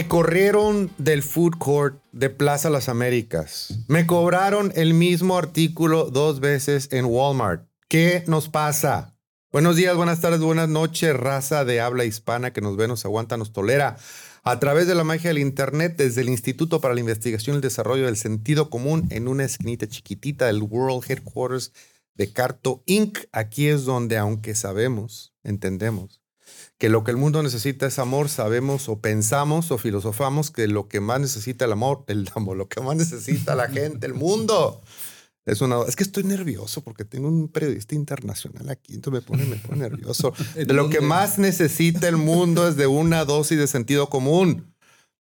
Me corrieron del food court de Plaza Las Américas. Me cobraron el mismo artículo dos veces en Walmart. ¿Qué nos pasa? Buenos días, buenas tardes, buenas noches, raza de habla hispana que nos ve, nos aguanta, nos tolera. A través de la magia del Internet, desde el Instituto para la Investigación y el Desarrollo del Sentido Común, en una esquinita chiquitita del World Headquarters de Carto Inc. Aquí es donde, aunque sabemos, entendemos que lo que el mundo necesita es amor, sabemos o pensamos o filosofamos que lo que más necesita el amor, el amor, lo que más necesita la gente, el mundo. Es, una, es que estoy nervioso porque tengo un periodista internacional aquí, entonces me pone, me pone nervioso. De lo que más necesita el mundo es de una dosis de sentido común.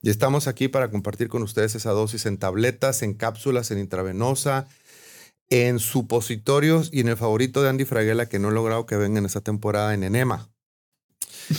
Y estamos aquí para compartir con ustedes esa dosis en tabletas, en cápsulas, en intravenosa, en supositorios y en el favorito de Andy Fraguela que no he logrado que venga en esta temporada en enema.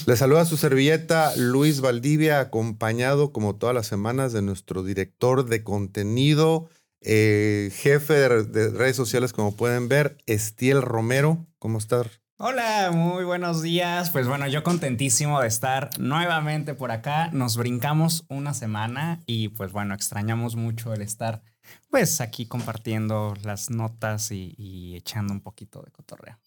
Le saluda su servilleta Luis Valdivia, acompañado como todas las semanas de nuestro director de contenido, eh, jefe de, redes sociales, como pueden ver, Estiel Romero. ¿Cómo estás? Hola, muy buenos días. Pues bueno, yo contentísimo de estar nuevamente por acá. Nos brincamos una semana y pues bueno, extrañamos mucho el estar pues aquí compartiendo las notas y, echando un poquito de cotorreo.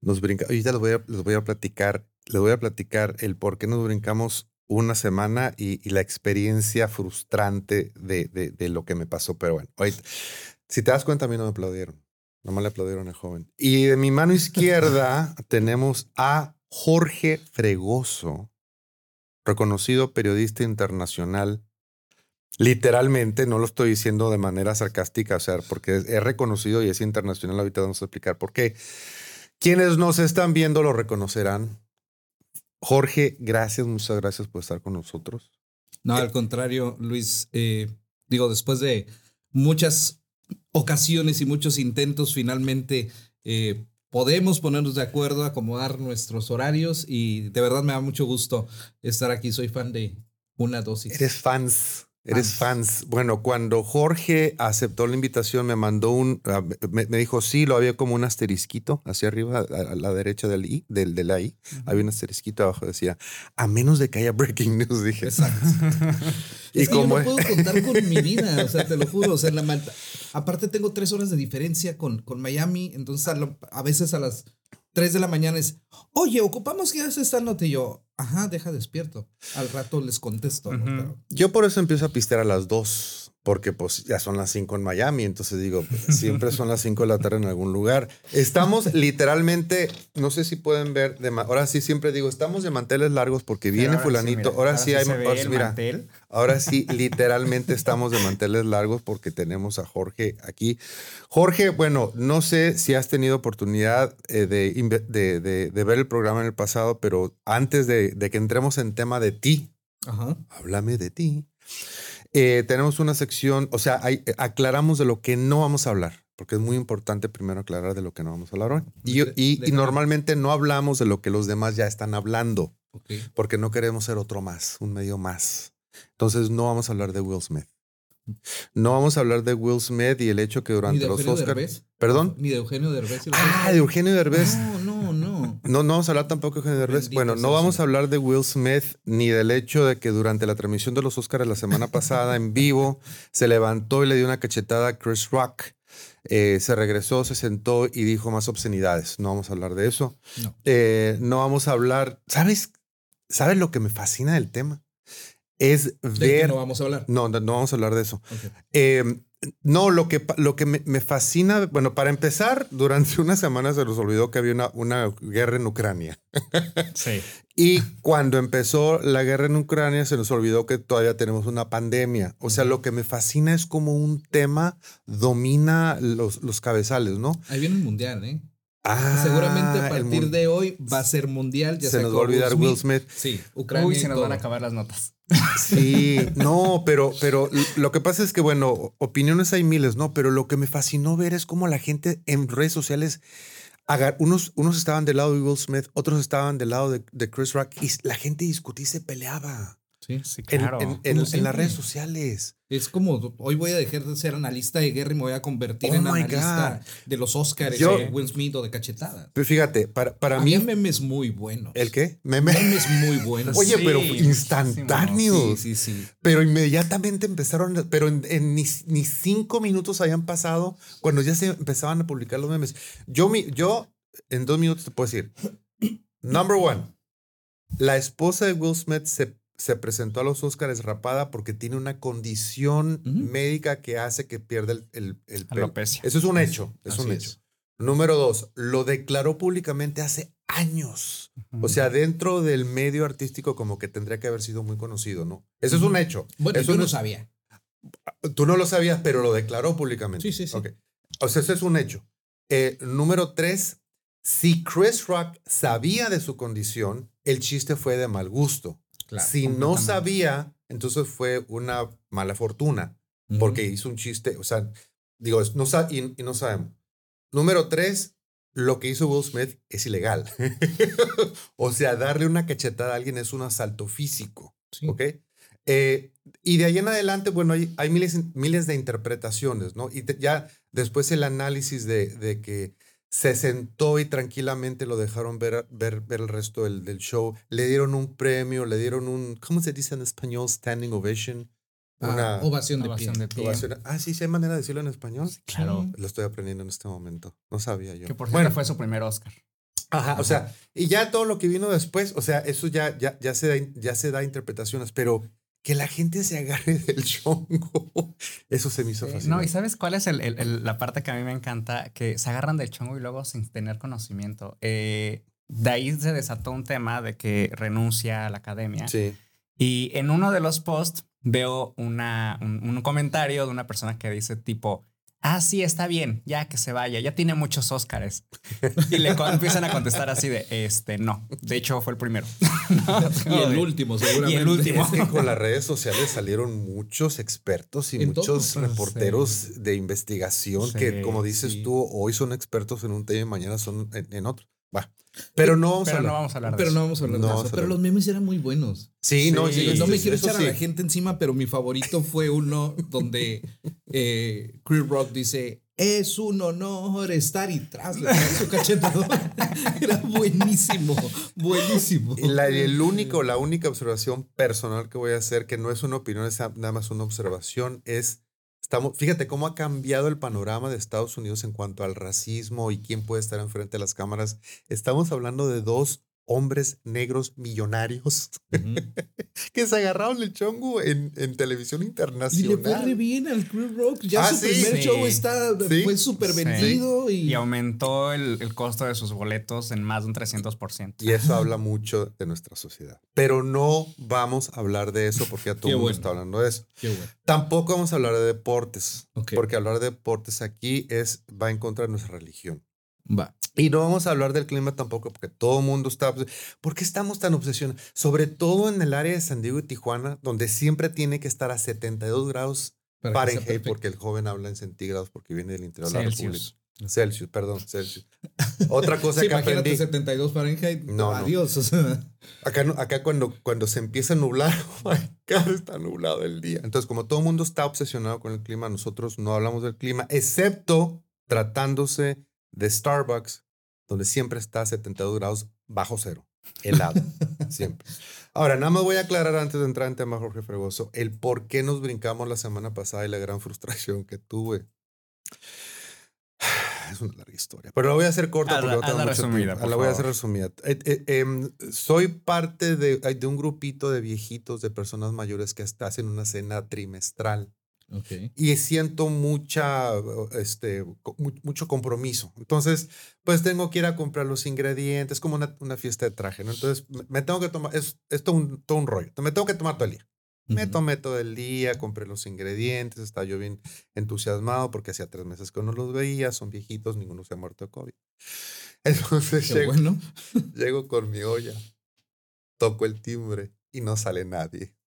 Nos brinca, ahorita les voy a, les voy a platicar les voy a platicar el por qué nos brincamos una semana y, la experiencia frustrante de, lo que me pasó. Pero bueno, si te das cuenta, a mí no me aplaudieron. Nomás le aplaudieron al joven. Y de mi mano izquierda tenemos a Jorge Fregoso, reconocido periodista internacional. Literalmente, no lo estoy diciendo de manera sarcástica, o sea, porque es, reconocido y es internacional. Ahorita vamos a explicar por qué. Quienes nos están viendo lo reconocerán. Jorge, gracias, muchas gracias por estar con nosotros. No, al contrario, Luis, eh, digo, después de muchas ocasiones y muchos intentos, finalmente eh, podemos ponernos de acuerdo, acomodar nuestros horarios y de verdad me da mucho gusto estar aquí. Soy fan de una dosis. Eres fans. Eres fans. Bueno, cuando Jorge aceptó la invitación, me mandó un, me, dijo sí, lo había como un asterisquito hacia arriba, a, la derecha del I, del, de la I. Había un asterisquito abajo, decía, a menos de que haya breaking news, dije. Exacto. y es que como... yo no puedo contar con mi vida, o sea, te lo juro. O sea, en la Malta. Aparte, tengo tres horas de diferencia con, con Miami, entonces a veces a las 3 de la mañana es, oye, ocupamos que haces esta nota y yo, ajá, deja despierto. Al rato les contesto. Yo por eso empiezo a pistear a las 2 porque pues ya son las 5 en Miami, entonces digo, siempre son las 5 de la tarde en algún lugar. Estamos literalmente, no sé si pueden ver, de, ahora sí siempre digo, estamos de manteles largos porque viene fulanito, ahora, sí hay, mira, ahora sí literalmente estamos de manteles largos porque tenemos a Jorge aquí. Jorge, bueno, no sé si has tenido oportunidad eh, de, de, ver el programa en el pasado, pero antes de, que entremos en tema de ti, háblame de ti. Eh, tenemos una sección, o sea, eh, aclaramos de lo que no vamos a hablar, porque es muy importante primero aclarar de lo que no vamos a hablar hoy. Y, normalmente no hablamos de lo que los demás ya están hablando, porque no queremos ser otro más, un medio más. Entonces no vamos a hablar de Will Smith. No vamos a hablar de Will Smith y el hecho que durante los Oscars. ¿Perdón? Ni de Eugenio Derbez. Ah, de Eugenio Derbez. No, no, no. No, vamos a hablar tampoco de Derbez. bueno, no vamos a hablar de Will Smith ni del hecho de que durante la transmisión de los Oscars la semana pasada en vivo se levantó y le dio una cachetada a Chris Rock. Eh, se regresó, se sentó y dijo más obscenidades. No vamos a hablar de eso. No, eh, no vamos a hablar. ¿Sabes? ¿Sabes lo que me fascina del tema? Es ver. no vamos a hablar. No, no, vamos a hablar de eso. Eh, no, lo que, lo que me, fascina, bueno, para empezar, durante una semana se nos olvidó que había una, una guerra en Ucrania. Sí. y cuando empezó la guerra en Ucrania, se nos olvidó que todavía tenemos una pandemia. O sea, lo que me fascina es como un tema domina los, los cabezales, ¿no? Ahí viene el mundial, ¿eh? Ah, Seguramente a partir de hoy va a ser mundial. Ya se nos va a olvidar Will Smith. Sí, Ucrania. Uy, se nos van a acabar las notas. Sí, no, pero, pero lo que pasa es que, bueno, opiniones hay miles, ¿no? Pero lo que me fascinó ver es cómo la gente en redes sociales, unos, unos estaban del lado de Will Smith, otros estaban del lado de, Chris Rock y la gente discutía y se peleaba. Sí. Sí, en, claro. en- en- Como en las redes sociales. Es como hoy voy a dejar de ser analista de guerra y me voy a convertir Oh en analista God. de los Oscars Yo- de Will Smith o de cachetadas. Pero fíjate, para, para Para mí, mí memes muy buenos. ¿el qué? Meme. Memes muy buenos. Oye, Sí, pero instantáneos. Sí, sí, sí. Pero inmediatamente empezaron, pero en, en ni, ni cinco minutos habían pasado cuando ya se empezaban a publicar los memes. Yo, mi- yo en dos minutos te puedo decir, number one, la esposa de Will Smith se, se presentó a los Oscars rapada porque tiene una condición médica que hace que pierda el, el, el pelo. Eso es un hecho, es Así un es. hecho. Número dos, lo declaró públicamente hace años. O sea, dentro del medio artístico como que tendría que haber sido muy conocido, ¿no? Eso es un hecho. Bueno, Eso yo no es- sabía. Tú no lo sabías, pero lo declaró públicamente. Sí, sí, sí. O sea, eso es un hecho. Eh, número tres, si Chris Rock sabía de su condición, el chiste fue de mal gusto. Claro, si no sabía, entonces fue una mala fortuna, porque hizo un chiste, o sea, digo, no sa- y, y no sabemos. Número tres, lo que hizo Will Smith es ilegal. o sea, darle una cachetada a alguien es un asalto físico. Sí. ¿Ok? Eh, y de ahí en adelante, bueno, hay, hay miles, miles de interpretaciones, ¿no? Y te- ya después el análisis de, de que se sentó y tranquilamente lo dejaron ver, ver, ver el resto del, del show, le dieron un premio, le dieron un, ¿cómo se dice en español? Standing ovation. Ah, Una ovación de Ovación pie. de pie. ovación. Ah, sí, sí hay manera de decirlo en español. Claro. Lo estoy aprendiendo en este momento. No sabía yo. Que por cierto bueno, fue su primer Oscar. Ajá, o sea, y ya todo lo que vino después, o sea, eso ya, ya, ya, se, da, ya se da interpretaciones, pero que la gente se agarre del chongo, eso se me hizo fascinante. No, y ¿sabes cuál es el- el- el- la parte que a mí me encanta? Que se agarran del chongo y luego sin tener conocimiento. Eh, de ahí se desató un tema de que renuncia a la academia. Sí. Y en uno de los posts veo una, un, un comentario de una persona que dice tipo, ah, sí, está bien, ya que se vaya, ya tiene muchos Óscares. Y le empiezan a contestar así de, este, no, de hecho fue el primero. No, Y el de- último, seguramente. Y el último. Es que con las redes sociales salieron muchos expertos y todo, muchos sí. reporteros de investigación que, como dices sí. tú, hoy son expertos en un tema y mañana son en, en otro. Va. Pero no vamos a Pero hablar. no vamos a hablar de Pero eso. no vamos a hablar No de vamos eso. a Pero los memes eran muy buenos. Sí, no, Sí, sí, no me sí, quiero echar a la gente encima, pero mi favorito fue uno donde eh, Chris Rock dice: Es un honor estar y tras su cachetado. Era buenísimo, buenísimo. Y la- el único, la única observación personal que voy a hacer, que no es una opinión, es nada más una observación, es, estamos, fíjate cómo ha cambiado el panorama de Estados Unidos en cuanto al racismo y quién puede estar enfrente de las cámaras. Estamos hablando de dos hombres negros millonarios Ujú. que se agarraron el chongo en, en televisión Y le fue re internacional. bien al Chris Rock. Ya Ah, su sí. primer Sí. show está, Sí. fue súper Sí. vendido. Y, Y aumentó el, el costo de sus boletos en más de un 300%. Y eso habla mucho de nuestra sociedad. Pero no vamos a hablar de eso porque ya todo el mundo bueno. está hablando de eso. Qué bueno. Tampoco vamos a hablar de deportes. Ok. Porque hablar de deportes aquí es, va en contra de nuestra religión. Va. Y no vamos a hablar del clima tampoco, porque todo el mundo está. ¿Por qué estamos tan obsesionados? Sobre todo en el área de San Diego y Tijuana, donde siempre tiene que estar a 72 grados Para Fahrenheit, porque el joven habla en centígrados, porque viene del interior de la Celsius. República. Celsius, perdón, Celsius. Otra cosa Sí, que imagínate aprendí. 72 Fahrenheit. No, no. Adiós. o sea. Acá, no- acá cuando, cuando se empieza a nublar, oh my God, está nublado el día. Entonces, como todo el mundo está obsesionado con el clima, nosotros no hablamos del clima, excepto tratándose de Starbucks, donde siempre está a 72 grados bajo cero, helado, siempre. Ahora, nada más voy a aclarar antes de entrar en tema, Jorge Fregoso, el por qué nos brincamos la semana pasada y la gran frustración que tuve. Es una larga historia, pero la voy a hacer corta Hazla- porque no tengo hazla mucho resumida, tiempo. por La voy a hacer resumida. Eh, eh, em, soy parte de, de un grupito de viejitos, de personas mayores que hasta hacen una cena trimestral Y siento mucha, este, mucho compromiso. Entonces, pues tengo que ir a comprar los ingredientes, como una, una fiesta de traje, ¿no? Entonces, me, tengo que tomar, es, es todo, un, todo un rollo, me tengo que tomar todo el día. Me tomé todo el día, compré los ingredientes, estaba yo bien entusiasmado porque hacía tres meses que no los veía, son viejitos, ninguno se ha muerto de COVID. Entonces Qué llego, bueno. llego con mi olla, toco el timbre y no sale nadie.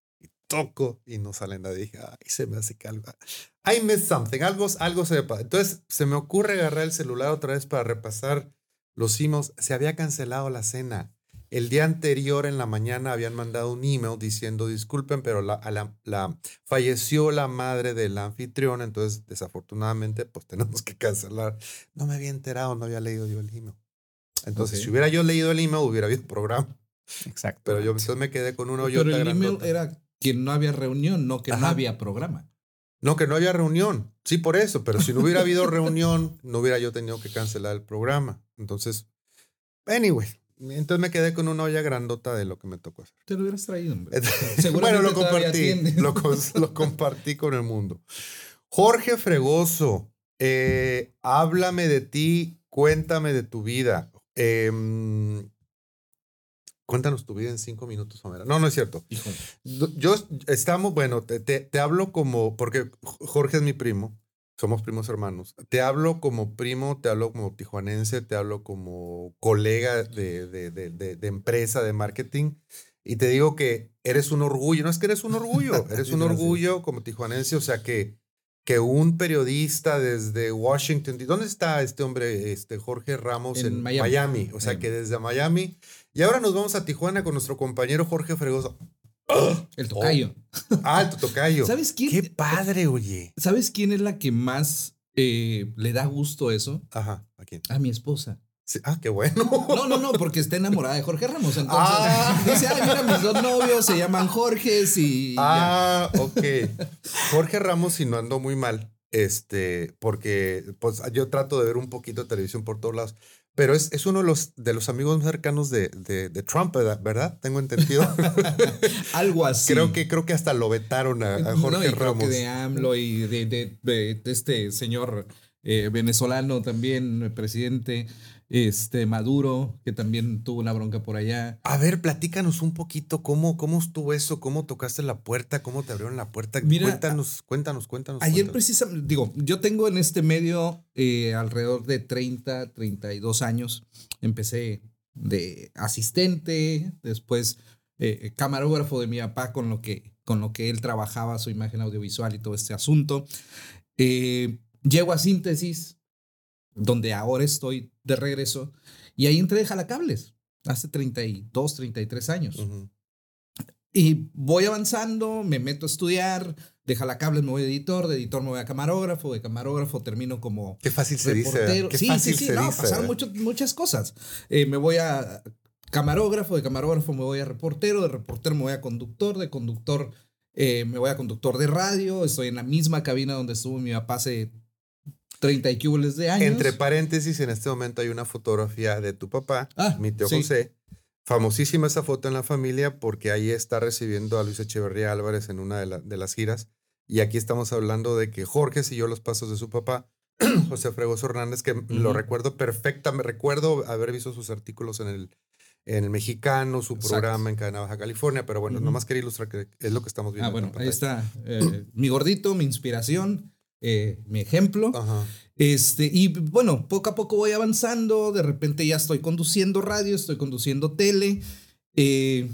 Toco y no sale nadie. Dije, ay, se me hace que algo. I missed something, algo, algo se me pasa. Entonces se me ocurre agarrar el celular otra vez para repasar los emails. Se había cancelado la cena. el día anterior en la mañana habían mandado un email diciendo, disculpen, pero la, la, la, falleció la madre del anfitrión, entonces desafortunadamente pues tenemos que cancelar. No me había enterado, no había leído yo el email. Entonces, si hubiera yo leído el email, hubiera habido programa. Exacto. Pero yo entonces me quedé con uno. Pero el email era que no había reunión, no que no había programa. No, que no había reunión. Sí, por eso. Pero si no hubiera habido reunión, no hubiera yo tenido que cancelar el programa. Entonces, anyway. Entonces me quedé con una olla grandota de lo que me tocó hacer. Te lo hubieras traído, hombre. bueno, lo compartí. Lo, lo, compartí con el mundo. Jorge Fregoso, eh, háblame de ti, cuéntame de tu vida. Eh, Cuéntanos tu vida en cinco minutos, Homero. No, no es cierto. Yo estamos, bueno, te, te, hablo como, porque Jorge es mi primo, somos primos hermanos. Te hablo como primo, te hablo como tijuanense, te hablo como colega de, de, de, de empresa, de marketing. Y te digo que eres un orgullo. No es que eres un orgullo, eres un orgullo como tijuanense. O sea que que un periodista desde Washington, ¿dónde está este hombre, este Jorge Ramos en, Miami. O sea, que desde Miami. Y ahora nos vamos a Tijuana con nuestro compañero Jorge Fregoso. El tocayo. Ah, el tocayo. ¿Sabes quién? Qué padre, oye. ¿Sabes quién es la que más eh, le da gusto eso? Ajá, ¿a quién? A mi esposa ah, qué bueno. No, no, no, porque está enamorada de Jorge Ramos. Entonces ah. dice, ay, mira, mis dos novios se llaman Jorge y. Ah, ok. Jorge Ramos, si no ando muy mal, este, porque pues yo trato de ver un poquito de televisión por todos lados. Pero es, es uno de los, de los amigos más cercanos de, de, de Trump, ¿verdad? Tengo entendido. Algo así. Creo que, creo que hasta lo vetaron a, Jorge Ramos. Creo que de AMLO y de, de este señor eh, venezolano también, presidente este Maduro, que también tuvo una bronca por allá. A ver, platícanos un poquito cómo, cómo estuvo eso, cómo tocaste la puerta, cómo te abrieron la puerta. cuéntanos, cuéntanos, cuéntanos. Ayer precisamente, digo, yo tengo en este medio eh, alrededor de 30, 32 años. Empecé de asistente, después eh, camarógrafo de mi papá con lo, que, con lo que él trabajaba, su imagen audiovisual y todo este asunto. Eh, llego a síntesis, donde ahora estoy de regreso, y ahí entré de jalacables, hace 32, 33 años. Y voy avanzando, me meto a estudiar, de jalacables me voy a editor, de editor me voy a camarógrafo, de camarógrafo termino como Qué fácil se dice. sí, sí, sí, no, pasaron muchas cosas. Eh, me voy a camarógrafo, de camarógrafo me voy a reportero, de reportero me voy a conductor, de conductor eh, me voy a conductor de radio, estoy en la misma cabina donde estuvo mi papá hace 30 y cuboles de años. Entre paréntesis, en este momento hay una fotografía de tu papá, ah, mi tío José. Famosísima esa foto en la familia porque ahí está recibiendo a Luis Echeverría Álvarez en una de, las giras. Y aquí estamos hablando de que Jorge siguió los pasos de su papá, José Fregoso Hernández, que lo recuerdo perfecta. Me recuerdo haber visto sus artículos en el, en el Mexicano, su programa en Cadena Baja California, pero bueno, nomás quería ilustrar que es lo que estamos viendo. Ah, bueno, ahí está eh, mi gordito, mi inspiración. Eh, mi ejemplo. Este, y bueno, poco a poco voy avanzando, de repente ya estoy conduciendo radio, estoy conduciendo tele. Eh,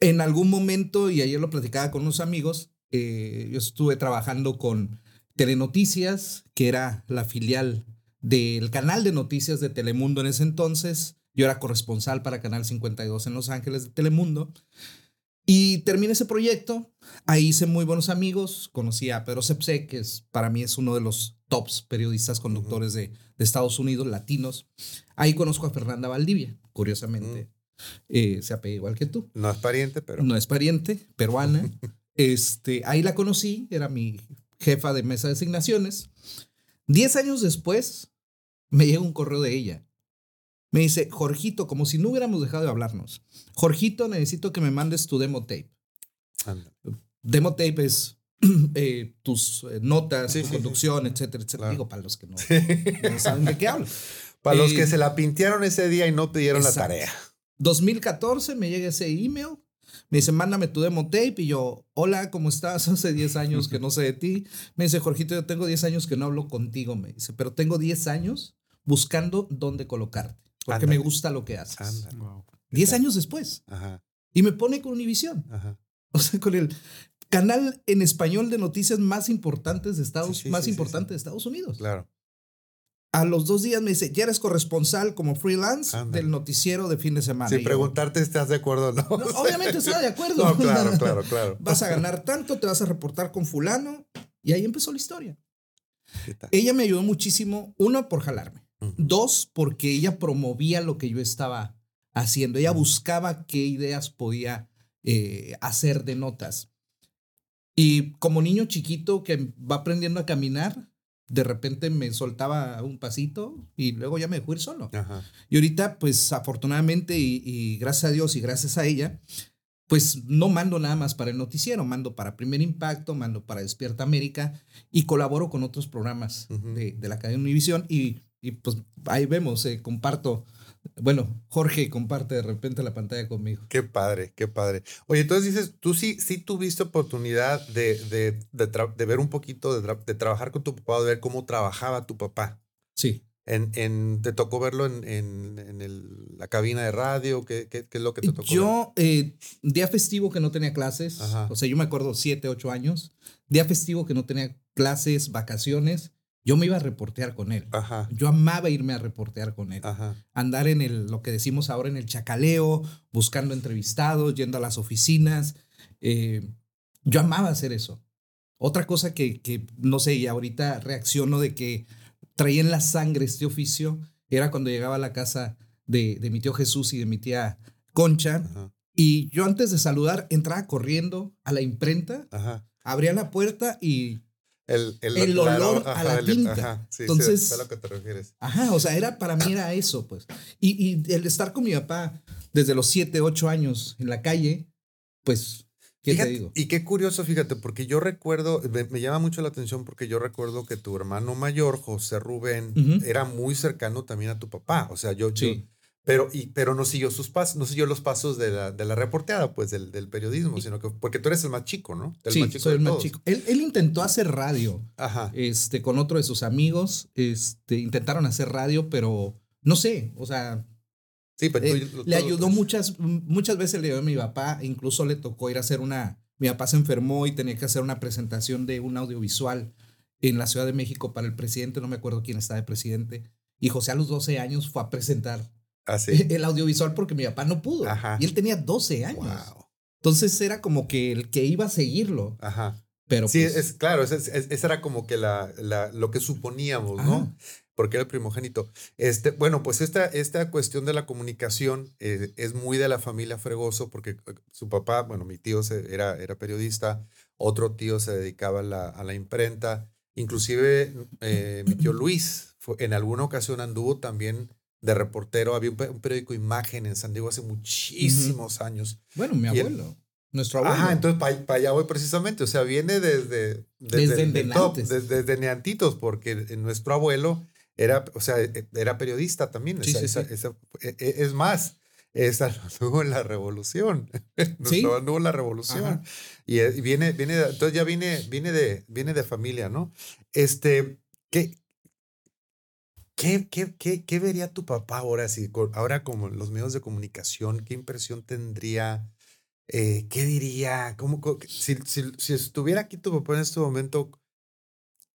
en algún momento, y ayer lo platicaba con unos amigos, eh, yo estuve trabajando con Telenoticias, que era la filial del canal de noticias de Telemundo en ese entonces. Yo era corresponsal para Canal 52 en Los Ángeles de Telemundo. Y terminé ese proyecto, ahí hice muy buenos amigos, conocí a Pedro Sepse, que es, para mí es uno de los tops periodistas conductores de, de, Estados Unidos, latinos. Ahí conozco a Fernanda Valdivia, curiosamente. Eh, se apega igual que tú. No es pariente, pero... No es pariente, peruana. este, ahí la conocí, era mi jefa de mesa de asignaciones. Diez años después, me llega un correo de ella me dice, Jorgito, como si no hubiéramos dejado de hablarnos. Jorgito, necesito que me mandes tu demo tape. Demo tape es eh, tus eh, notas, tu conducción, etcétera, etcétera. Digo, para los que no, saben de qué hablo. Para los que eh, se la pintearon ese día y no pidieron la tarea. 2014 me llega ese email. Me dice, mándame tu demo tape. Y yo, hola, ¿cómo estás? Hace 10 años que no sé de ti. Me dice, Jorgito, yo tengo 10 años que no hablo contigo. Me dice, pero tengo 10 años buscando dónde colocarte porque me gusta lo que haces. Diez años después. Y me pone con Univision. O sea, con el canal en español de noticias más importantes de Estados, más importante de Estados Unidos. Claro. A los dos días me dice, ya eres corresponsal como freelance del noticiero de fin de semana. Sin preguntarte si estás de acuerdo o no. "No, obviamente estaba de acuerdo. No, claro, claro, claro. Vas a ganar tanto, te vas a reportar con fulano. Y ahí empezó la historia. ¿Qué tal? Ella me ayudó muchísimo, uno, por jalarme. Dos, porque ella promovía lo que yo estaba haciendo. Ella buscaba qué ideas podía eh, hacer de notas. Y como niño chiquito que va aprendiendo a caminar, de repente me soltaba un pasito y luego ya me dejó ir solo. Ajá. Y ahorita, pues afortunadamente y, y gracias a Dios y gracias a ella, pues no mando nada más para el noticiero, mando para Primer Impacto, mando para Despierta América y colaboro con otros programas de, de la cadena Univisión y, y pues ahí vemos, eh, comparto. Bueno, Jorge comparte de repente la pantalla conmigo. Qué padre, qué padre. Oye, entonces dices, tú sí, sí tuviste oportunidad de, de, de, de ver un poquito, de, tra- de trabajar con tu papá, de ver cómo trabajaba tu papá. Sí. En, en, ¿Te tocó verlo en, en, en el- la cabina de radio? ¿Qué, qué, qué es lo que te tocó? ver? Yo, eh, día festivo que no tenía clases, Ajá. o sea, yo me acuerdo siete, ocho años, día festivo que no tenía clases, vacaciones, yo me iba a reportear con él. Ajá, Yo amaba irme a reportear con él. ajá. Andar en el, lo que decimos ahora en el chacaleo, buscando entrevistados, yendo a las oficinas. eh, yo amaba hacer eso. Otra cosa que, que, no sé, y ahorita reacciono de que traía en la sangre este oficio, era cuando llegaba a la casa de, de mi tío Jesús y de mi tía Concha. Ajá, Y yo antes de saludar entraba corriendo a la imprenta, abría la puerta y El, el, El la- olor a la tinta. Ajá, sí, Entonces- a lo que te refieres. Ajá, o sea, era para mí era eso, pues. Y, y el estar con mi papá desde los 7, 8 años en la calle, pues, ¿qué Fíjate, te digo? Y qué curioso, fíjate, porque yo recuerdo, me, me llama mucho la atención porque yo recuerdo que tu hermano mayor, José Rubén, era muy cercano también a tu papá. O sea, yo, yo- Sí. Pero, y, pero no siguió sus pasos, no siguió los pasos de la, de la reporteada, pues, del, del periodismo, sino que, porque tú eres el más chico, ¿no? El Sí, más chico soy el más todos. chico. Él, él intentó hacer radio Ajá. este, con otro de sus amigos. Este, intentaron hacer radio, pero no sé, o sea, Sí, pero eh, tú- le tú- ayudó muchas, muchas veces le ayudó a mi papá, incluso le tocó ir a hacer una, mi papá se enfermó y tenía que hacer una presentación de un audiovisual en la Ciudad de México para el presidente, no me acuerdo quién estaba de presidente, y José a los 12 años fue a presentar Así. el audiovisual porque mi papá no pudo, Ajá. y él tenía 12 años. Wow. Entonces era como que el que iba a seguirlo, Ajá. pero Sí, pues, es claro, esa es- era como que la, la- lo que suponíamos, ¿no? Ajá. Porque era el primogénito. Este, bueno, pues esta, esta cuestión de la comunicación eh, es muy de la familia Fregoso, porque eh, su papá, bueno, mi tío se- era, era periodista, otro tío se dedicaba a la, a la imprenta, inclusive eh, mi tío Luis fue- en alguna ocasión anduvo también de reportero, había un, un periódico Imagen en San Diego hace muchísimos años. bueno, mi el- abuelo, nuestro abuelo. Ajá, entonces para allá voy precisamente. O sea, viene desde, Desde el de top, antes. desde, desde neantitos, porque nuestro abuelo era, o sea, e- era periodista también. Sí, Esa- sí, esa- sí. esa- e- e- es más, esa anduvo en la revolución. Nuestro Sí. anduvo en la revolución. Ajá. Y, eh, viene, viene, entonces ya viene, viene de, viene de familia, ¿no? Este, ¿qué, qué, qué, qué, qué vería tu papá ahora si, ahora como los medios de comunicación, qué impresión tendría? Eh, ¿Qué diría? ¿Cómo, si, si, si estuviera aquí tu papá en este momento,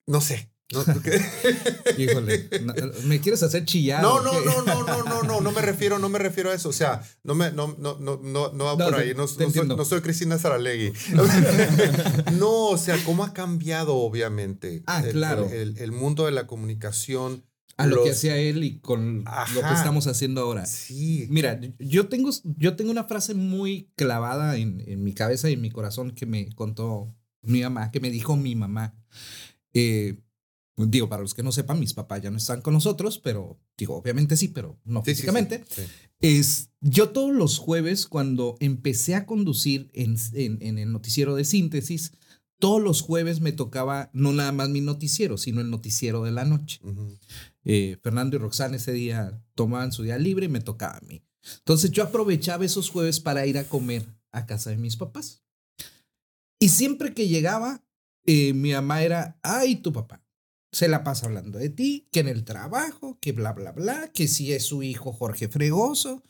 no sé. Híjole, no, ¿me quieres hacer chillar? No, no, no, no, no, no, no, no me refiero, no me refiero a eso. O sea, no me, no, no, no, no, no va No, por ahí. No, soy, no soy Cristina Saralegui. no, o sea, cómo ha cambiado, obviamente. Ah, el- claro. El, el mundo de la comunicación. A lo que hacía él y con lo que estamos haciendo ahora. Sí. Mira, yo tengo, yo tengo una frase muy clavada en, en mi cabeza y en mi corazón que me contó mi mamá, que me dijo mi mamá. Eh, digo, para los que no sepan, mis papás ya no están con nosotros, pero digo, obviamente sí, pero no Sí, sí, sí, físicamente. sí. Es, yo todos los jueves, cuando empecé a conducir en, en, en el noticiero de síntesis, todos los jueves me tocaba no nada más mi noticiero, sino el noticiero de la noche. Eh, Fernando y Roxana ese día tomaban su día libre y me tocaba a mí. Entonces yo aprovechaba esos jueves para ir a comer a casa de mis papás. Y siempre que llegaba, eh, mi mamá era, ay, tu papá. Se la pasa hablando de ti, que en el trabajo, que bla, bla, bla, que si es su hijo Jorge Fregoso.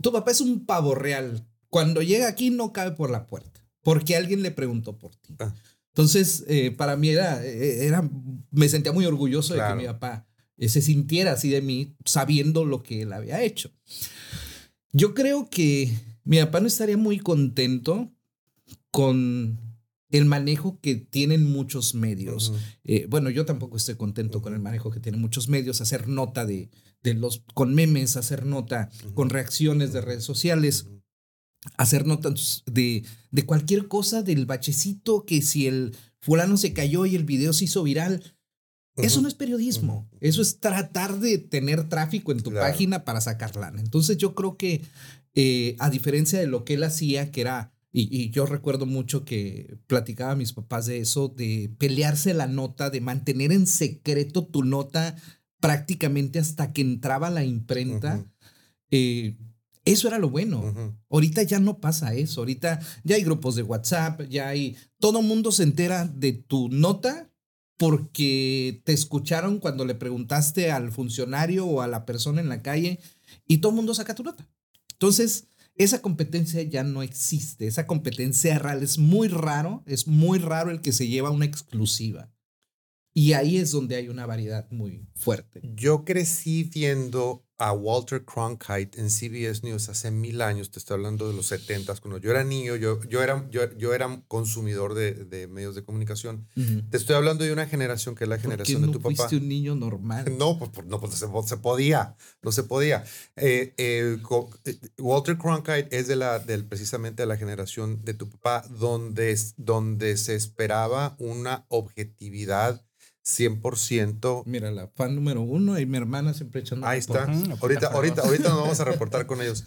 Tu papá es un pavo real. Cuando llega aquí no cabe por la puerta, porque alguien le preguntó por ti. Ah. Entonces, eh, para mí era, eh, era, me sentía muy orgulloso de que mi papá eh, se sintiera así de mí sabiendo lo que él había hecho. Yo creo que mi papá no estaría muy contento con el manejo que tienen muchos medios. Eh, bueno, yo tampoco estoy contento con el manejo que tienen muchos medios, hacer nota de, de los, con memes, hacer nota con reacciones de redes sociales, hacer notas de, de cualquier cosa, del bachecito, que si el fulano se cayó y el video se hizo viral. Eso no es periodismo, eso es tratar de tener tráfico en tu página para sacar lana. Entonces yo creo que eh, a diferencia de lo que él hacía, que era y, yo recuerdo mucho que platicaba a mis papás de eso, de pelearse la nota, de mantener en secreto tu nota prácticamente hasta que entraba la imprenta. Eh, eso era lo bueno. Ahorita ya no pasa eso. Ahorita ya hay grupos de WhatsApp, ya hay... Todo mundo se entera de tu nota porque te escucharon cuando le preguntaste al funcionario o a la persona en la calle y todo el mundo saca tu nota. Entonces, esa competencia ya no existe. Esa competencia real es muy raro, es muy raro el que se lleva una exclusiva. Y ahí es donde hay una variedad muy fuerte. Yo crecí viendo a Walter Cronkite en CBS News hace mil años, te estoy hablando de los 70 cuando yo era niño, yo, yo, era, yo, yo era consumidor de, de medios de comunicación. Te estoy hablando de una generación que es la generación de tu papá. fuiste un niño normal? No, pues, pues no pues se, se, podía, no se podía. Eh, eh, eh, Walter Cronkite es de la, del, precisamente de la generación de tu papá, donde, donde se esperaba una objetividad 100%. Mira, la fan número uno y mi hermana siempre echando. Ahí está. ahorita, ahorita, ahorita nos vamos a reportar con ellos.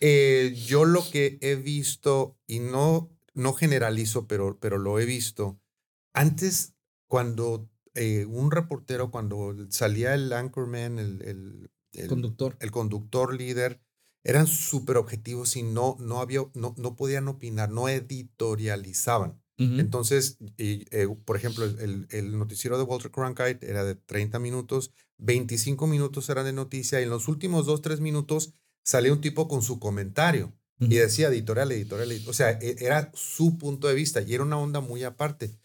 Eh, yo lo que he visto, y no, no generalizo, pero, pero lo he visto, antes cuando eh, un reportero, cuando salía el anchorman, el, el, conductor. El conductor líder, eran súper objetivos y no, no, había, no, no podían opinar, no editorializaban. Entonces, eh, por ejemplo, el, el, noticiero de Walter Cronkite era de 30 minutos, 25 minutos eran de noticia y en los últimos 2, 3 minutos salía un tipo con su comentario y decía editorial, editorial, o sea, e, era su punto de vista y era una onda muy aparte.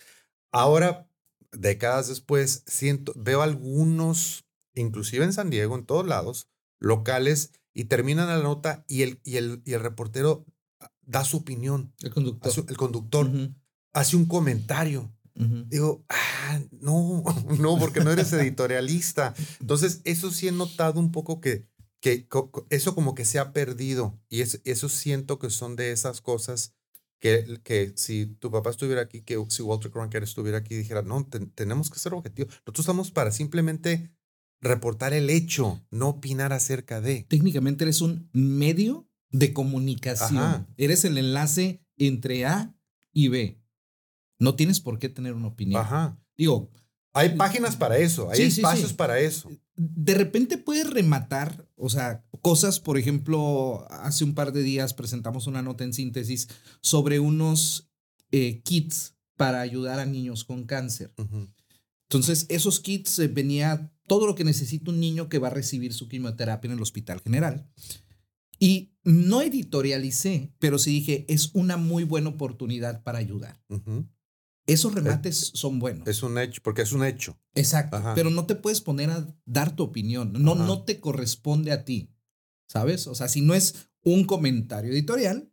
Ahora, décadas después, siento, veo algunos, inclusive en San Diego, en todos lados, locales, y terminan la nota y el, y el, y el reportero da su opinión. El conductor. el conductor hace un comentario. Digo, ah, no, no, porque no eres editorialista. Entonces, eso sí he notado un poco que, que eso como que se ha perdido. Y eso siento que son de esas cosas que, que si tu papá estuviera aquí, que si Walter Cronkite estuviera aquí, dijera, no, tenemos que ser objetivos. Nosotros estamos para simplemente reportar el hecho, no opinar acerca de. Técnicamente eres un medio de comunicación. Eres el enlace entre A y B. No tienes por qué tener una opinión. Ajá. Digo. Hay páginas para eso, hay espacios para eso. De repente puedes rematar, o sea, cosas, por ejemplo, hace un par de días presentamos una nota en síntesis sobre unos eh, kits para ayudar a niños con cáncer. Entonces, esos kits eh, venía todo lo que necesita un niño que va a recibir su quimioterapia en el hospital general. Y no editorialicé, pero sí dije, es una muy buena oportunidad para ayudar. Esos remates son buenos. Es un hecho, porque es un hecho. Exacto. Pero no te puedes poner a dar tu opinión. No, no te corresponde a ti. ¿Sabes? O sea, si no es un comentario editorial,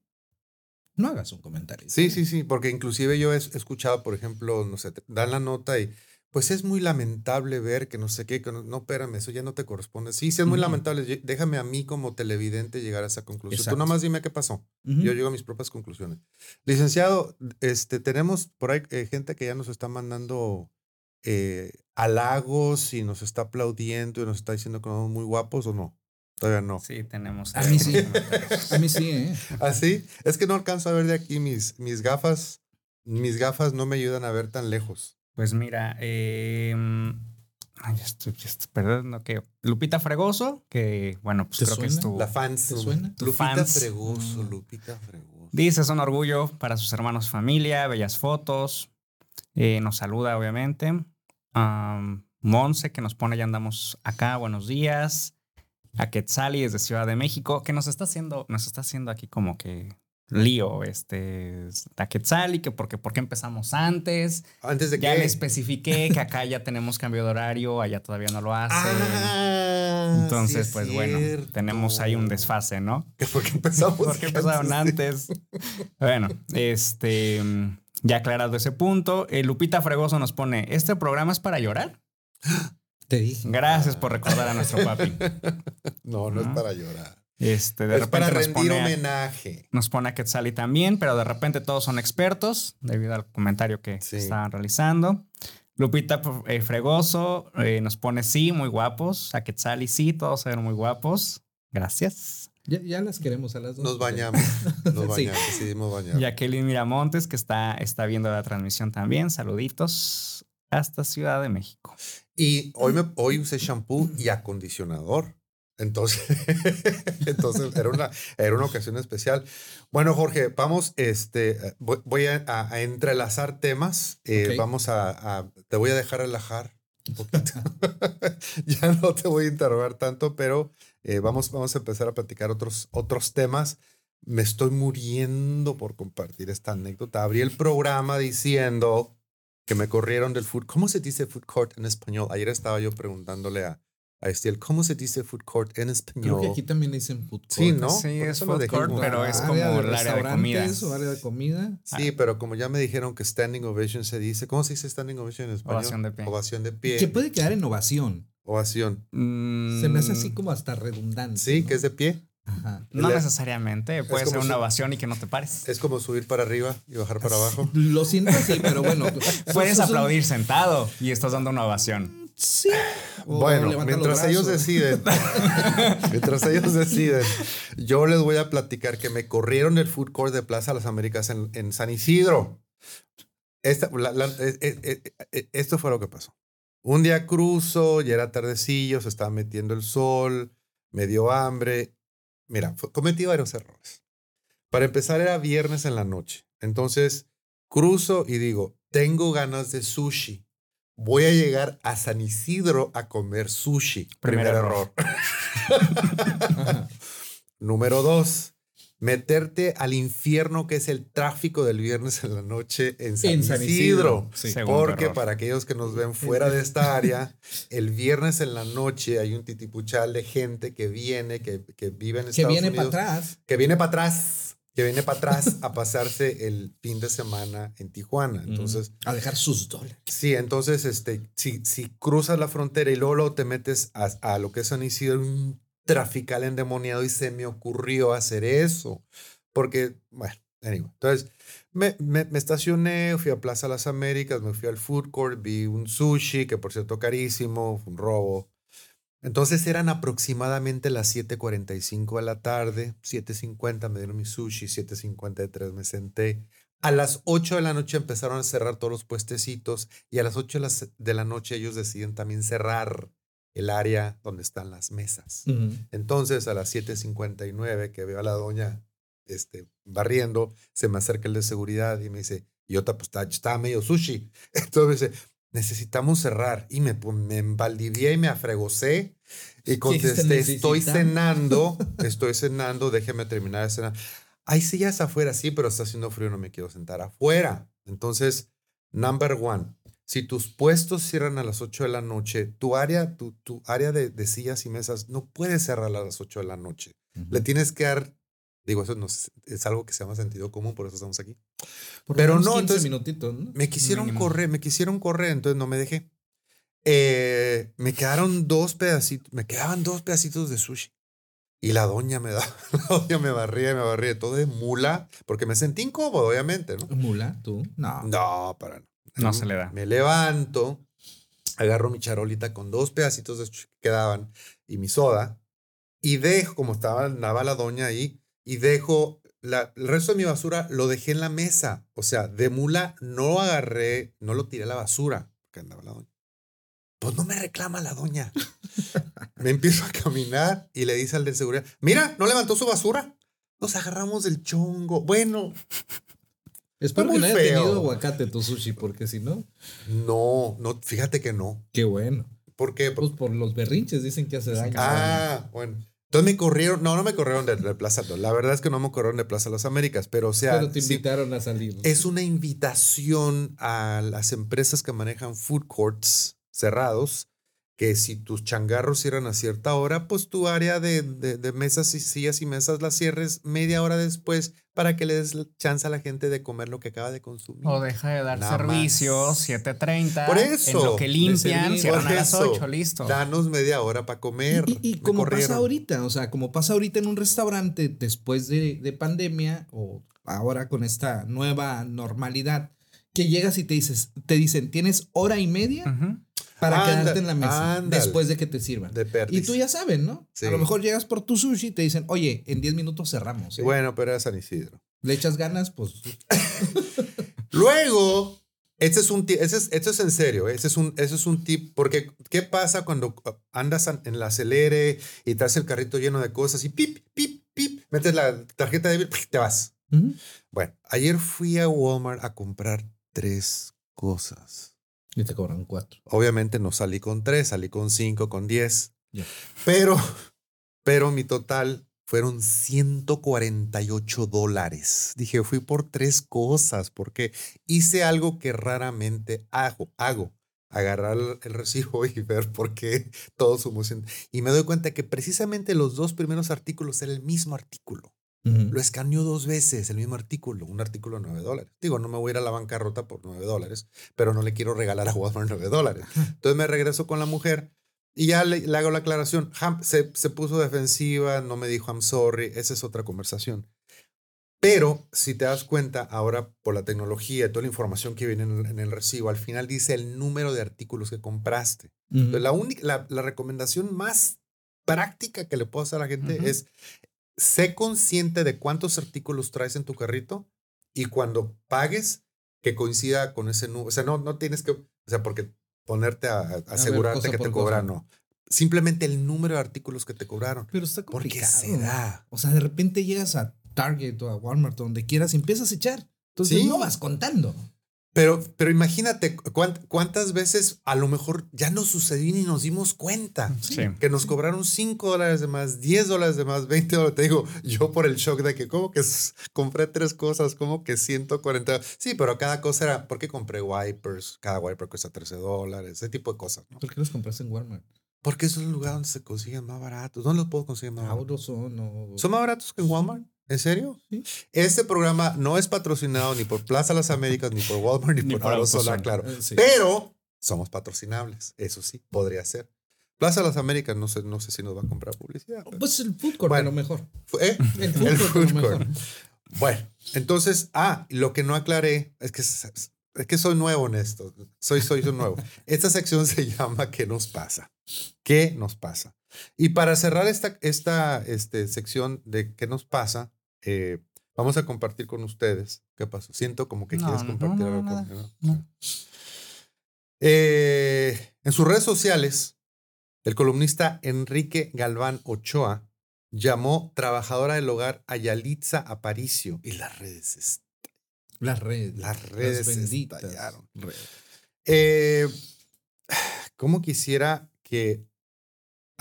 no hagas un comentario. Sí, sí, sí, porque inclusive yo he escuchado, por ejemplo, no sé, dan la nota y pues es muy lamentable ver que no sé qué, que no, no espérame, eso ya no te corresponde. Sí, sí es muy lamentable. Déjame a mí como televidente llegar a esa conclusión. Tú nomás dime qué pasó. Yo llego a mis propias conclusiones. Licenciado, este, tenemos por ahí eh, gente que ya nos está mandando eh, halagos y nos está aplaudiendo y nos está diciendo que somos muy guapos o no. Todavía no. Sí, tenemos. A mí sí. a mí sí, ¿eh? ¿Ah, sí? Es que no alcanzo a ver de aquí mis, mis gafas. Mis gafas no me ayudan a ver tan lejos. Pues mira, eh, ay, ya estoy, perdón, que Lupita Fregoso, que bueno, pues creo que es tu. La fans. ¿Te suena? Lupita Fregoso, mm. Lupita Fregoso. Dice, es un orgullo para sus hermanos, familia, bellas fotos. Eh, nos saluda, obviamente. Monse, que nos pone, ya andamos acá, buenos días. A Quetzali desde Ciudad de México, que nos está haciendo, nos está haciendo aquí como que lío este a Quetzal y que porque, porque empezamos antes. Antes de Ya que. le especifiqué que acá ya tenemos cambio de horario, allá todavía no lo hacen. Ah, Entonces, sí pues bueno, tenemos ahí un desfase, ¿no? Que porque empezamos. Porque empezaron antes. Bueno, este, ya aclarado ese punto, eh, Lupita Fregoso nos pone, ¿este programa es para llorar? Te dije. Gracias por recordar a nuestro papi. No, no es para llorar. Este, de es para repente nos rendir pone, homenaje. nos pone a Quetzali también, pero de repente todos son expertos, debido al comentario que Sí. estaban realizando. Lupita eh, Fregoso eh, nos pone sí, muy guapos. A Quetzali sí, todos se ven muy guapos. Gracias. Ya, ya las queremos a las dos. Nos bañamos. Nos Sí. bañamos. Decidimos bañar. Jacqueline Miramontes, que está, está viendo la transmisión también. Saluditos hasta Ciudad de México. Y hoy, me, hoy usé shampoo y acondicionador. Entonces, entonces era, una, era una ocasión especial. Bueno, Jorge, vamos, este, voy, voy a, entrelazar temas. Eh. Vamos a, a- te voy a dejar relajar un poquito. ya no te voy a interrogar tanto, pero eh, vamos, vamos a empezar a platicar otros, otros temas. Me estoy muriendo por compartir esta anécdota. Abrí el programa diciendo que me corrieron del food. ¿Cómo se dice food court en español? Ayer estaba yo preguntándole a, a Estiel, ¿cómo se dice food court en Creo español? que aquí también dicen food court. Sí, ¿no? Sí, Por es eso lo food court, como- pero es Área como de el área de comidas. o área de comida. Sí, pero como ya me dijeron que standing ovation se dice, ¿cómo se dice standing ovation en español? Ovación de pie. Ovación de pie. Que puede quedar en ovación. Ovación. Se me hace Mm, así como hasta redundante. Sí, ¿no? que es de pie. Ajá. No Le- necesariamente. Puede ser una ovación y que no te pares. Es como subir para arriba y bajar para abajo. Lo siento así, pero bueno. Puedes son- son- aplaudir sentado y estás dando una ovación. Sí. Bueno, mientras ellos deciden, mientras ellos deciden, yo les voy a platicar que me corrieron del food court de Plaza Las Américas en, en San Isidro. Esta, la- la- eh, eh, eh, esto fue lo que pasó. Un día cruzo, ya era tardecillo, se estaba metiendo el sol, me dio hambre. Mira, fue- cometí varios errores. Para empezar, era viernes en la noche. Entonces, cruzo y digo, tengo ganas de sushi. Voy a llegar a San Isidro a comer sushi. Primer Primer, error. error. Número dos, meterte al infierno que es el tráfico del viernes en la noche en San, En San Isidro. Isidro. Sí. Porque error. para aquellos que nos ven fuera de esta área, el viernes en la noche hay un titipuchal de gente que viene, que, que vive en Que Estados viene para Unidos, atrás. que viene para atrás, que viene para atrás a pasarse el fin de semana en Tijuana. Entonces, A dejar sus dólares. Sí, entonces, este, si, si cruzas la frontera y luego, luego te metes a, a lo que es San Isidro, un trafical endemoniado y se me ocurrió hacer eso. Porque, bueno, anyway. Entonces, me, me, me estacioné, fui a Plaza Las Américas, me fui al food court, vi un sushi, que por cierto carísimo, fue un robo. Entonces eran aproximadamente las 7:45 de la tarde, 7:50 me dieron mi sushi, 7:53 me senté. A las 8 de la noche empezaron a cerrar todos los puestecitos y a las 8 de la, noche ellos deciden también cerrar el área donde están las mesas. Entonces a las 7:59 que veo a la doña este, barriendo, se me acerca el de seguridad y me dice, y yo pues, estaba medio sushi. Entonces me dice, necesitamos cerrar. Y me, me y me afregocé y contesté, estoy cenando, estoy cenando, déjeme terminar de cenar. Hay sillas afuera, sí, pero está haciendo frío, no me quiero sentar afuera. Entonces, number one, si tus puestos cierran a las 8 de la noche, tu área, tu, tu área de, de sillas y mesas no puede cerrar a las 8 de la noche. Le tienes que dar, digo, eso no es, es algo que se llama sentido común, por eso estamos aquí. Por Pero no, 15 entonces- minutitos, ¿no? Me quisieron Mínimo. correr, me quisieron correr, entonces no me dejé. Eh, me quedaron dos pedacitos, me quedaban dos pedacitos de sushi. Y la doña me da, la doña me barría y me barría todo de mula, porque me sentí incómodo, obviamente, ¿no? Mula, tú. No. No, para no. No se le da. Me levanto, agarro mi charolita con dos pedacitos de sushi que quedaban y mi soda, y dejo, como estaba andaba la doña ahí, y dejo la, el resto de mi basura, lo dejé en la mesa. O sea, de mula no agarré, no lo tiré a la basura, porque andaba la doña. Pues no me reclama la doña. me empiezo a caminar y le dice al de seguridad, mira, no levantó su basura. Nos agarramos del chongo. Bueno, Espero que no haya tenido aguacate tu sushi, porque si no, no, no, fíjate que no. qué bueno. ¿Por qué? Pues por los berrinches dicen que hace daño. Ah, bueno. Entonces me corrieron, no, no me corrieron de, de Plaza, la verdad es que no me corrieron de Plaza Las Américas, pero o sea, Pero te sí, invitaron a salir. es una invitación a las empresas que manejan food courts cerrados, que si tus changarros cierran a cierta hora, pues tu área de, de- de mesas y sillas y mesas las cierres media hora después para que le des chance a la gente de comer lo que acaba de consumir. O deja de dar Nada servicio, más. 7.30. Por En eso, lo que limpian, cierran a las eso, 8, listo. Danos media hora para comer. Y, como pasa ahorita, o sea, como pasa ahorita en un restaurante después de, de pandemia o ahora con esta nueva normalidad, que llegas y te dices, te dicen, tienes hora y media. Para Anda- quedarte en la mesa ándale. después de que te sirvan. De. Y tú ya sabes, ¿no? Sí. A lo mejor llegas por tu sushi y te dicen, oye, en 10 minutos cerramos. ¿eh? Bueno, pero era San Isidro. Le echas ganas, pues. Luego, este es un ese es, es en serio, ese es un, ese es un tip, porque ¿qué pasa cuando andas an- en la acelere y traes el carrito lleno de cosas y pip, pip, pip, metes la tarjeta de débito, te vas? Bueno, ayer fui a Walmart a comprar tres cosas. Y te cobran cuatro. Obviamente no salí con tres, salí con cinco, con diez. Ya. Pero, pero mi total fueron 148 dólares. Dije, fui por tres cosas porque hice algo que raramente hago. hago agarrar el recibo y ver por qué todo sumó. cien- Y me doy cuenta que precisamente los dos primeros artículos eran el mismo artículo. Lo escaneó dos veces, el mismo artículo, un artículo de 9 dólares. Digo, no me voy a ir a la bancarrota por 9 dólares, pero no le quiero regalar a Walmart 9 dólares. Entonces me regreso con la mujer y ya le, le hago la aclaración. Se, se puso defensiva, no me dijo I'm sorry, esa es otra conversación. Pero si te das cuenta, ahora por la tecnología y toda la información que viene en el, en el recibo, al final dice el número de artículos que compraste. Entonces, la, única, la, la recomendación más práctica que le puedo hacer a la gente es sé consciente de cuántos artículos traes en tu carrito y cuando pagues que coincida con ese número. O sea, no, no tienes que, o sea, porque ponerte a, a asegurarte que te cobran, no. Simplemente el número de artículos que te cobraron. Pero está Porque complicado. se da. O sea, de repente llegas a Target o a Walmart o donde quieras y empiezas a echar. Entonces Sí. no vas contando. Pero, pero imagínate cuán- cuántas veces a lo mejor ya nos sucedió y ni nos dimos cuenta. Sí. que nos cobraron 5 dólares de más, 10 dólares de más, 20 dólares. Te digo, yo por el shock de que, como que compré tres cosas, como que 140. Sí, pero cada cosa era, porque compré wipers? Cada wiper cuesta 13 dólares, ese tipo de cosas, ¿no? ¿Por qué los compraste en Walmart? Porque es el lugar donde se consiguen más baratos. ¿Dónde los puedo conseguir más baratos? Autos son o. ¿Son más baratos que en Walmart? ¿En serio? Sí. Este programa no es patrocinado ni por Plaza Las Américas, ni por Walmart, ni, Ni por Aerosolar, Autoson. claro. Eh, sí. Pero somos patrocinables. Eso sí, podría ser. Plaza Las Américas, no sé, no sé si nos va a comprar publicidad. pero- Pues el food court Bueno. a lo mejor. ¿Eh? El food El food mejor. Bueno, entonces, ah, lo que no aclaré es que, es que soy nuevo en esto. Soy, soy, soy nuevo. Esta sección se llama ¿Qué nos pasa? ¿Qué nos pasa? Y para cerrar esta, esta este, sección de ¿Qué nos pasa? eh, vamos a compartir con ustedes. ¿Qué pasó? Siento como que No, quieres compartir no, algo conmigo. Eh, en sus redes sociales, el columnista Enrique Galván Ochoa llamó trabajadora del hogar a Yalitza Aparicio y las redes, est- Las redes. las redes benditas estallaron. redes. Eh, ¿Cómo quisiera que,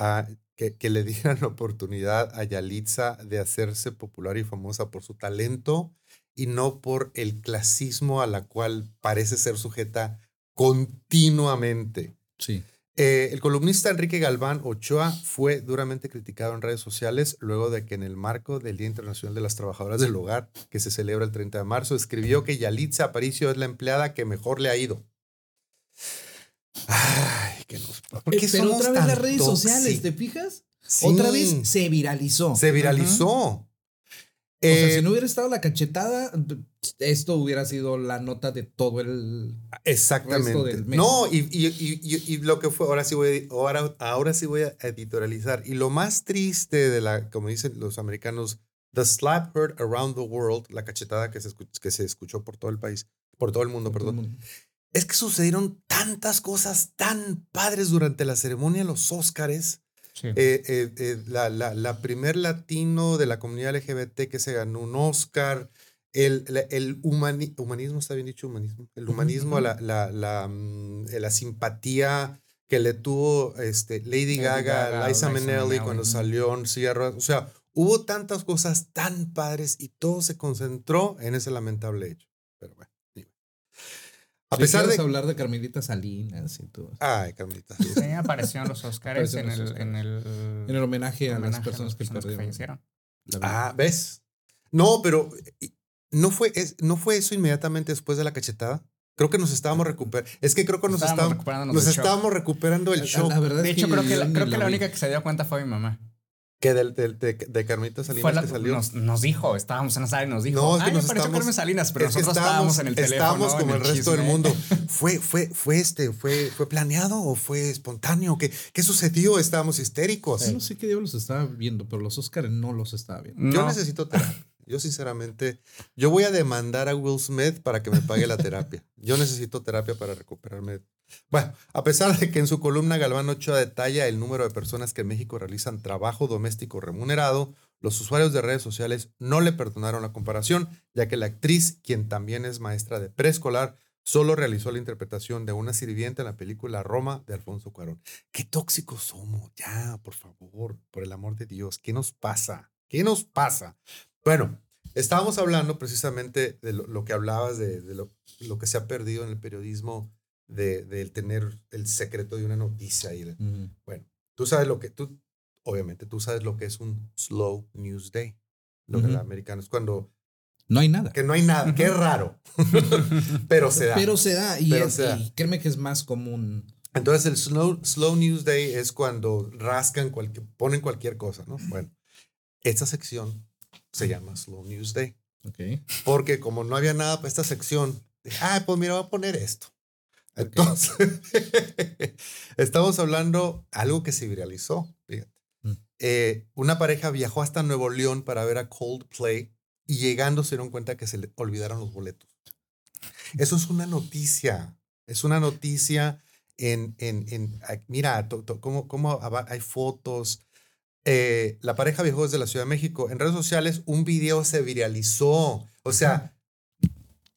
a- que, que le dieran la oportunidad a Yalitza de hacerse popular y famosa por su talento y no por el clasismo a la cual parece ser sujeta continuamente? Sí. Eh, el columnista Enrique Galván Ochoa fue duramente criticado en redes sociales luego de que en el marco del Día Internacional de las Trabajadoras del Hogar, que se celebra el 30 de marzo, escribió que Yalitza Aparicio es la empleada que mejor le ha ido. Ay, que nos... ¿por qué Eh, Pero somos otra vez tan las redes sociales, ¿te fijas? Sí, Otra vez se viralizó. se viralizó. O sea, Eh, si no hubiera estado la cachetada, esto hubiera sido la nota de todo el. resto Exactamente. del mes. No, y, y- y- y- lo que fue, ahora sí voy a, ahora, ahora sí voy a editorializar. Y lo más triste de la, como dicen los americanos, the slap heard around the world, la cachetada que se, escu- que se escuchó por todo el país, por todo el mundo, por todo el perdón, mundo. Es que sucedieron tantas cosas tan padres durante la ceremonia de los Óscares. Sí. Eh, eh, eh, la, la, la primer latino de la comunidad LGBT que se ganó un Oscar, el, la- el humani- humanismo, está bien dicho humanismo, el humanismo, la, mm, la simpatía que le tuvo este, Lady, Lady Gaga, Gaga, Liza Minnelli cuando salió en Ruedas. O sea, hubo tantas cosas tan padres y todo se concentró en ese lamentable hecho. Pero bueno. A Sí, pesar de... hablar de Carmelita Salinas y todo. Ay, Carmelita. Sí, apareció en los Oscars en en los el, en el, En el homenaje a homenaje las personas que perdieron. fallecieron. la vida. Ah, ¿ves? No, pero eh, no fue, es- no fue eso inmediatamente después de la cachetada. Creo que nos estábamos recuperando. Es que creo que nos Estábamos estábamos, recuperándonos nos estábamos recuperando el La- show. La verdad De es hecho, creo que, la, creo que la única que se dio cuenta fue mi mamá. Que del, del- de, de Carmelita Salinas Fue la, que salió. nos, nos dijo, estábamos en la sala y nos dijo, No, es que ay, nos me pareció estamos- Carmen Salinas, pero es que nosotros estábamos, en el teléfono. estábamos en como el, resto del mundo. ¿Fue, fue, fue, este, fue, ¿Fue planeado o fue espontáneo? ¿Qué, qué sucedió? Estábamos histéricos. Yo no sé qué diablos estaba viendo, pero los Oscars no los estaba viendo. Yo necesito terapia. Yo sinceramente, yo voy a demandar a Will Smith para que me pague la terapia. Yo necesito terapia para recuperarme. Bueno, a pesar de que en su columna Galván Ochoa detalla el número de personas que en México realizan trabajo doméstico remunerado, los usuarios de redes sociales no le perdonaron la comparación, ya que la actriz, quien también es maestra de preescolar, solo realizó la interpretación de una sirvienta en la película Roma de Alfonso Cuarón. Qué tóxicos somos, ya, por favor, por el amor de Dios, ¿qué nos pasa? ¿Qué nos pasa? Bueno, estábamos hablando precisamente de lo, lo que hablabas de, de lo, lo que se ha perdido en el periodismo, de, del tener el secreto de una noticia. Y, bueno, tú sabes lo que, tú, obviamente, tú sabes lo que es un slow news day. Lo que Ujú. el americano es cuando, No hay nada. que no hay nada, qué raro, pero se da. Pero se da. Y, Pero es- se da. y créeme que es más común. Entonces el slow, slow news day es cuando rascan, cualquier, ponen cualquier cosa, ¿no? Bueno, esta sección se llama slow news day. Ok. Porque como no había nada para esta sección, dije, ah, pues mira, voy a poner esto. Entonces, estamos hablando algo que se viralizó. Fíjate. Mm. Eh, una pareja viajó hasta Nuevo León para ver a Coldplay y llegando se dieron cuenta que se le olvidaron los boletos. Eso es una noticia. Es una noticia en, en, en mira, to- to- cómo, cómo aba- hay fotos. Eh, la pareja viajó desde la Ciudad de México. En redes sociales un video se viralizó. O sea,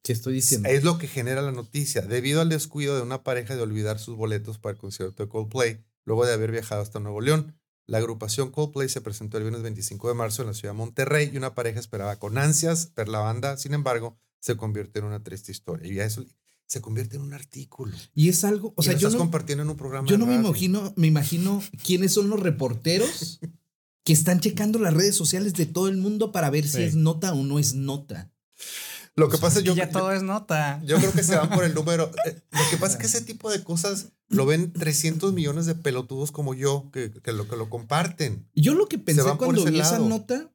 ¿Qué estoy diciendo? es lo que genera la noticia. Debido al descuido de una pareja de olvidar sus boletos para el concierto de Coldplay, luego de haber viajado hasta Nuevo León, la agrupación Coldplay se presentó el viernes 25 de marzo en la ciudad de Monterrey y una pareja esperaba con ansias ver la banda. Sin embargo, se convirtió en una triste historia. Y eso se convierte en un artículo. Y es algo, o sea, yo estás no, compartiendo en un programa. yo no me imagino, me imagino quiénes son los reporteros que están checando las redes sociales de todo el mundo para ver si es nota o no es nota. Lo que pasa es yo, ya yo- todo es nota. Yo creo que se van por el número. Eh, Lo que pasa es que ese tipo de cosas lo ven 300 millones de pelotudos como yo que, que lo, que lo comparten. Yo lo que pensé cuando vi esa lado. nota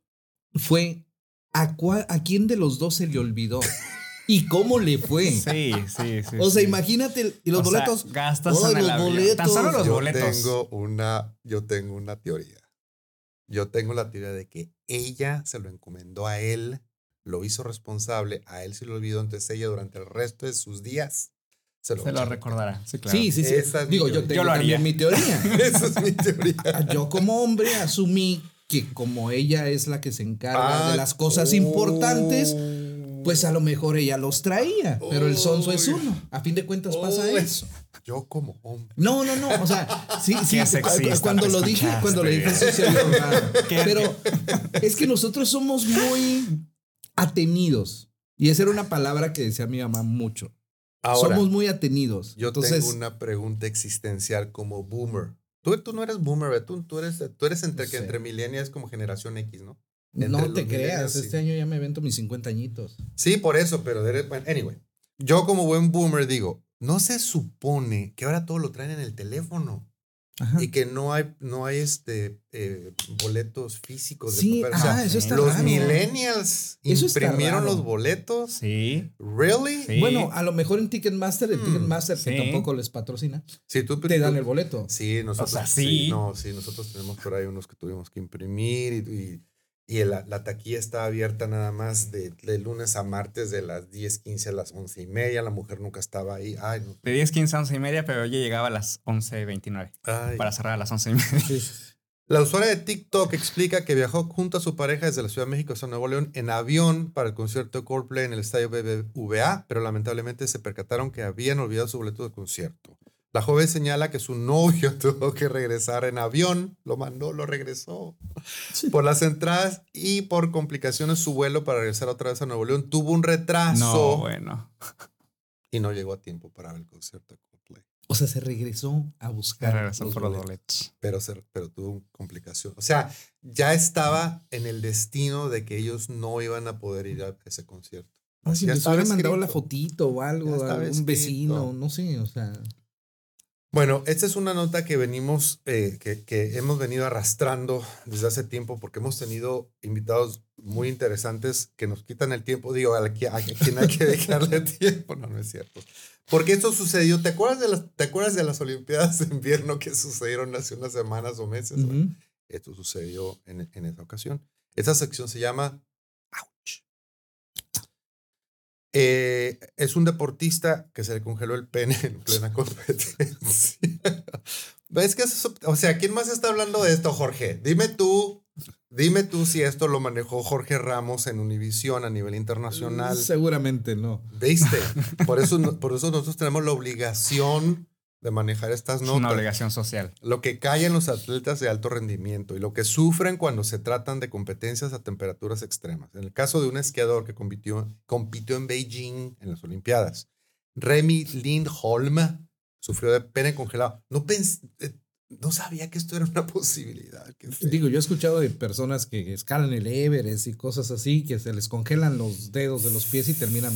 fue a, cuál- a quién de los dos se le olvidó y cómo le fue. Sí, sí, sí. O sea, sí. imagínate, y los O sea, boletos. gastas Ay, en el los avión. boletos. Tan solo los yo boletos. tengo una, yo tengo una teoría. Yo tengo la teoría de que ella se lo encomendó a él, lo hizo responsable, a él se lo olvidó, entonces ella durante el resto de sus días se lo, Se lo recordará. Sí, claro. Sí, sí, sí. Esa es Digo, yo tengo Yo lo haría. también mi teoría. Esa es mi teoría. Yo como hombre asumí que como ella es la que se encarga Ah, de las cosas oh. importantes, pues a lo mejor ella los traía, pero el sonso es uno. A fin de cuentas pasa eso. Yo como hombre. No, no, no, o sea, sí, sí, sexista cuando lo dije, cuando lo dije, sí se oyó raro. Qué- pero es que nosotros somos muy atenidos. Y esa era una palabra que decía mi mamá mucho. Ahora, somos muy atenidos. yo Entonces, tengo una pregunta existencial como boomer. Tú, tú no eres boomer, tú, tú eres, tú eres entre, No que entre millennials como generación X, ¿no? No te creas, este año ya me vento mis 50 añitos. Sí, por eso, pero anyway. Yo como buen boomer digo, no se supone que ahora todo lo traen en el teléfono Ajá. y que no hay, no hay este, eh, boletos físicos. de Sí, papel. O sea, ah, eso está los raro. millennials Eso imprimieron los boletos. Sí. ¿Really? Sí. Bueno, a lo mejor en Ticketmaster, el Hmm, Ticketmaster que tampoco les patrocina, Sí, tú, te dan el boleto. Sí, nosotros. sea, sí. sí. No, sí, nosotros tenemos por ahí unos que tuvimos que imprimir y, y, y la, la taquilla está abierta nada más de, de lunes a martes de las 10, 15 a las 11 y media. La mujer nunca estaba ahí. Ay, no. De 10, 15 a 11 y media, pero ella llegaba a las 11.29 Ay. para cerrar a las 11 y media. La usuaria de TikTok explica que viajó junto a su pareja desde la Ciudad de México hasta Nuevo León en avión para el concierto de Coldplay en el estadio BBVA, pero lamentablemente se percataron que habían olvidado su boleto de concierto. La joven señala que su novio tuvo que regresar en avión, lo mandó, lo regresó por las entradas y por complicaciones su vuelo para regresar otra vez a Nuevo León tuvo un retraso No, bueno. y no llegó a tiempo para ver el concierto de Coldplay. O sea, se regresó a buscar. Regresó los por los boletos. boletos. Pero, se- pero tuvo complicación. O sea, ya estaba en el destino de que ellos no iban a poder ir a ese concierto. Ah, si les estaba hubieran mandado la fotito o algo, a un escrito. vecino, no sé, o sea. Bueno, esta es una nota que venimos, eh, que, que hemos venido arrastrando desde hace tiempo porque hemos tenido invitados muy interesantes que nos quitan el tiempo. Digo, a, qui- a quien hay que dejarle tiempo. No, no es cierto. Porque esto sucedió. ¿Te acuerdas de las, te acuerdas de las Olimpiadas de invierno que sucedieron hace unas semanas o meses? Ujú. Esto sucedió en, en esa ocasión. Esta sección se llama Eh, es un deportista que se le congeló el pene en plena competencia. ¿Ves que eso- o sea, ¿quién más está hablando de esto, Jorge? Dime tú, dime tú si esto lo manejó Jorge Ramos en Univisión a nivel internacional. Seguramente no. ¿Viste? Por eso, por eso nosotros tenemos la obligación de manejar estas Es notas una obligación social. lo que callan los atletas de alto rendimiento y lo que sufren cuando se tratan de competencias a temperaturas extremas. En el caso de un esquiador que compitió, compitió en Beijing en las Olimpiadas, Remy Lindholm sufrió de pene congelado. No, pens- eh, no sabía que esto era una posibilidad. Digo, yo he escuchado de personas que escalan el Everest y cosas así, que se les congelan los dedos de los pies y terminan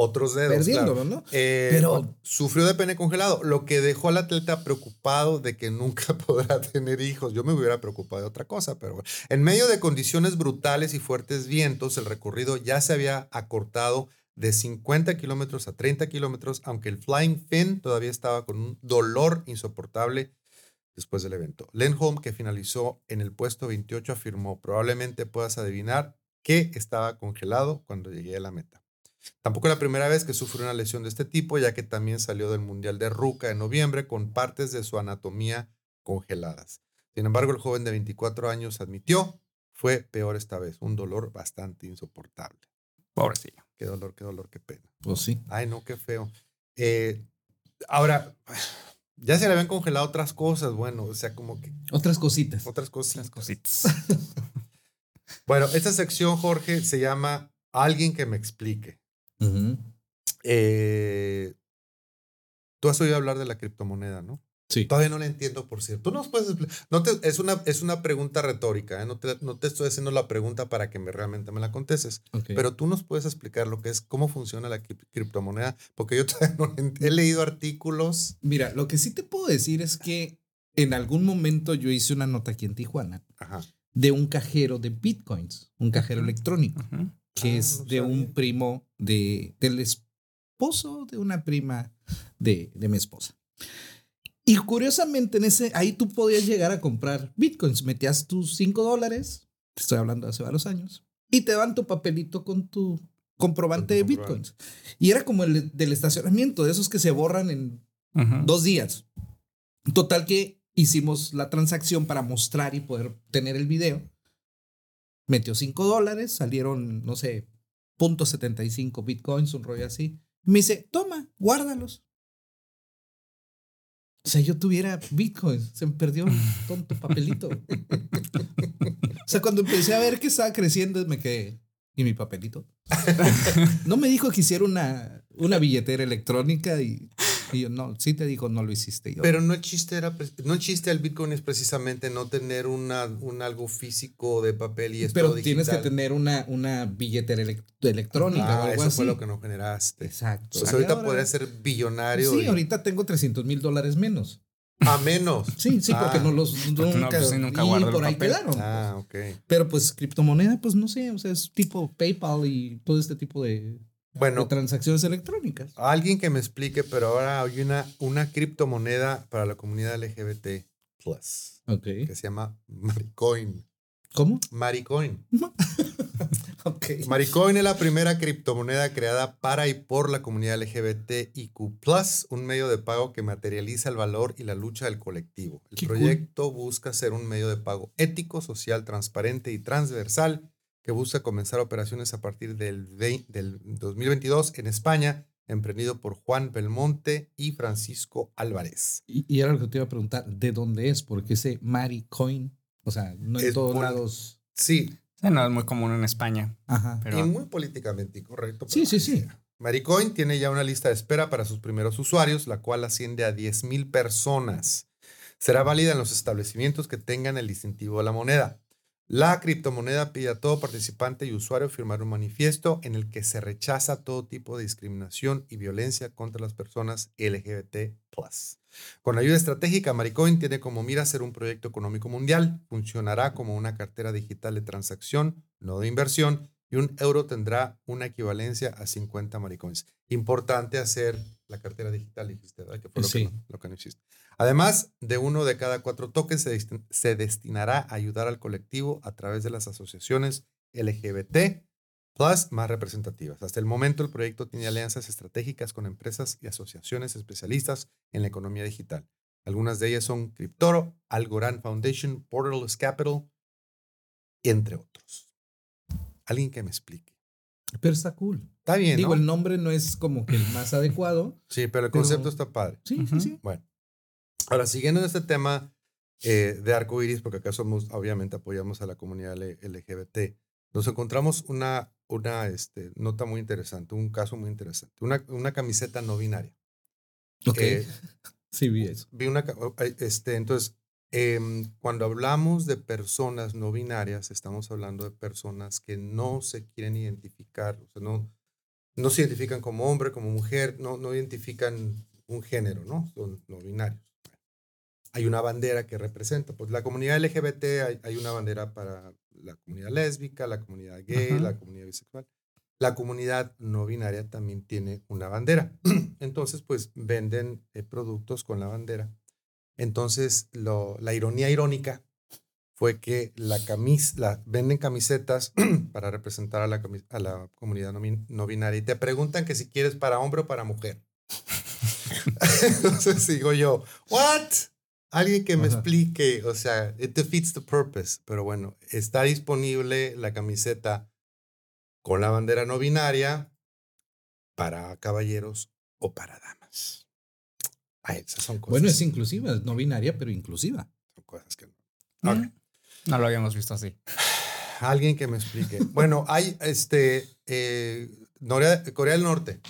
Otros dedos. perdiéndolo, claro. ¿no? Eh, Pero- sufrió de pene congelado, lo que dejó al atleta preocupado de que nunca podrá tener hijos. Yo me hubiera preocupado de otra cosa, pero bueno. en medio de condiciones brutales y fuertes vientos, el recorrido ya se había acortado de 50 kilómetros a 30 kilómetros, aunque el Flying Finn todavía estaba con un dolor insoportable después del evento. Lenholm, que finalizó en el puesto 28, afirmó, probablemente puedas adivinar que estaba congelado cuando llegué a la meta. Tampoco es la primera vez que sufre una lesión de este tipo, ya que también salió del Mundial de Ruca en noviembre con partes de su anatomía congeladas. Sin embargo, el joven de 24 años admitió, fue peor esta vez, un dolor bastante insoportable. Pobrecillo. Qué dolor, qué dolor, qué pena. Pues sí. Ay, no, qué feo. Eh, ahora, ya se le habían congelado otras cosas, bueno, o sea, como que Otras cositas. otras cosas. Las cositas. Bueno, esta sección, Jorge, se llama Alguien que me explique. Eh, Tú has oído hablar de la criptomoneda, ¿no? Sí. Todavía no la entiendo, por cierto. Tú nos puedes expli- no te- es, una, es una pregunta retórica, ¿eh? no, te, no te estoy haciendo la pregunta para que me, realmente me la contestes, pero tú nos puedes explicar lo que es, cómo funciona la cri- criptomoneda, porque yo todavía no he leído artículos. Mira, lo que sí te puedo decir es que en algún momento yo hice una nota aquí en Tijuana Ajá. de un cajero de bitcoins, un cajero electrónico, Ujú. Que Ah, es no de un primo de, del esposo de una prima de, de mi esposa. Y curiosamente, en ese, ahí tú podías llegar a comprar bitcoins. Metías tus 5 dólares, te estoy hablando de hace varios años, y te dan tu papelito con tu comprobante de bitcoins. Y era como el del estacionamiento, de esos que se borran en dos días. Total que hicimos la transacción para mostrar y poder tener el video. Metió 5 dólares, salieron, no sé, punto .75 bitcoins, un rollo así. Me dice, toma, guárdalos. O sea, yo tuviera bitcoins, se me perdió el tonto papelito. o sea, cuando empecé a ver que estaba creciendo, me quedé, ¿y mi papelito? no me dijo que hiciera una, una billetera electrónica y, y yo, no, sí te digo, no lo hiciste yo. Pero no el chiste era, no el chiste del Bitcoin es precisamente no tener una, un algo físico de papel y esto Pero tienes que digital. tener una, una billetera elec- electrónica o Ah, algo eso así. fue lo que no generaste. Exacto. Pues ahorita ahora- podrías ser billonario. Sí, y- ahorita tengo 300 mil dólares menos. A menos. Sí, sí, porque Ah. no los Porque no, nunca, pues sí, nunca y por ahí papel. quedaron. Ah, ok. Pero pues criptomoneda, pues no sé, o sea, es tipo PayPal y todo este tipo de, de Bueno, transacciones electrónicas. alguien que me explique, pero ahora hay una, una criptomoneda para la comunidad LGBT plus Ok. que se llama Maricoin. ¿Cómo? Maricoin. Ok. Maricoin es la primera criptomoneda creada para y por la comunidad LGBTIQ+, un medio de pago que materializa el valor y la lucha del colectivo. El Qué cool. proyecto busca ser un medio de pago ético, social, transparente y transversal que busca comenzar operaciones a partir del, vei- del 2022 en España emprendido por Juan Belmonte y Francisco Álvarez. Y, y era lo que te iba a preguntar, ¿de dónde es? Porque ese Maricoin, o sea, no en Es todos por- lados. Sí, Sí, no es muy común en España. Ajá. Pero y muy políticamente incorrecto. Sí, sí, sí. Maricoin tiene ya una lista de espera para sus primeros usuarios, la cual asciende a 10 mil personas. Será válida en los establecimientos que tengan el distintivo de la moneda. La criptomoneda pide a todo participante y usuario firmar un manifiesto en el que se rechaza todo tipo de discriminación y violencia contra las personas LGBT. Con ayuda estratégica, Maricoin tiene como mira ser un proyecto económico mundial. Funcionará como una cartera digital de transacción, no de inversión, y un euro tendrá una equivalencia a 50 maricoins. Importante hacer la cartera digital, dijiste, ¿verdad? Que fue lo, Sí. que, no, lo que no hiciste. Además de uno de cada cuatro tokens, se, destin- se destinará a ayudar al colectivo a través de las asociaciones LGBT plus más representativas. Hasta el momento, el proyecto tiene alianzas estratégicas con empresas y asociaciones especialistas en la economía digital. Algunas de ellas son Cryptoro, Algorand Foundation, Portals Capital, entre otros. Alguien que me explique. Pero está cool. Está bien, Digo, ¿no? el nombre no es como que el más adecuado. Sí, pero el pero- concepto está padre. Sí, Ujú. sí, sí. Bueno, ahora siguiendo en este tema eh, de arco iris, porque acá somos, obviamente, apoyamos a la comunidad LGBT, nos encontramos una, una este, nota muy interesante, un caso muy interesante, una, una camiseta no binaria. Ok. Eh, sí, vi eso. vi una, eh, este, entonces, em, cuando hablamos de personas no binarias, estamos hablando de personas que no se quieren identificar, o sea, no, no se identifican como hombre, como mujer, no, no identifican un género, ¿no? Son no binarios. Hay una bandera que representa, pues la comunidad LGBT, hay, hay una bandera para la comunidad lésbica, la comunidad gay, Ajá. la comunidad bisexual. La comunidad no binaria también tiene una bandera. Entonces, pues venden eh, productos con la bandera. Entonces, lo- la ironía irónica fue que la camis, la, venden camisetas para representar a la, cami- a la comunidad no, bin- no binaria y te preguntan que si quieres para hombre o para mujer. Entonces digo yo, ¿what? Alguien que me Ajá. explique, o sea, it defeats the purpose. Pero bueno, está disponible la camiseta con la bandera no binaria para caballeros o para damas. Ay, esas son cosas, Bueno, es inclusiva, es no binaria, pero inclusiva. son cosas que no. No lo habíamos visto así. Alguien que me explique. Bueno, hay este eh, Norea- Corea del Norte.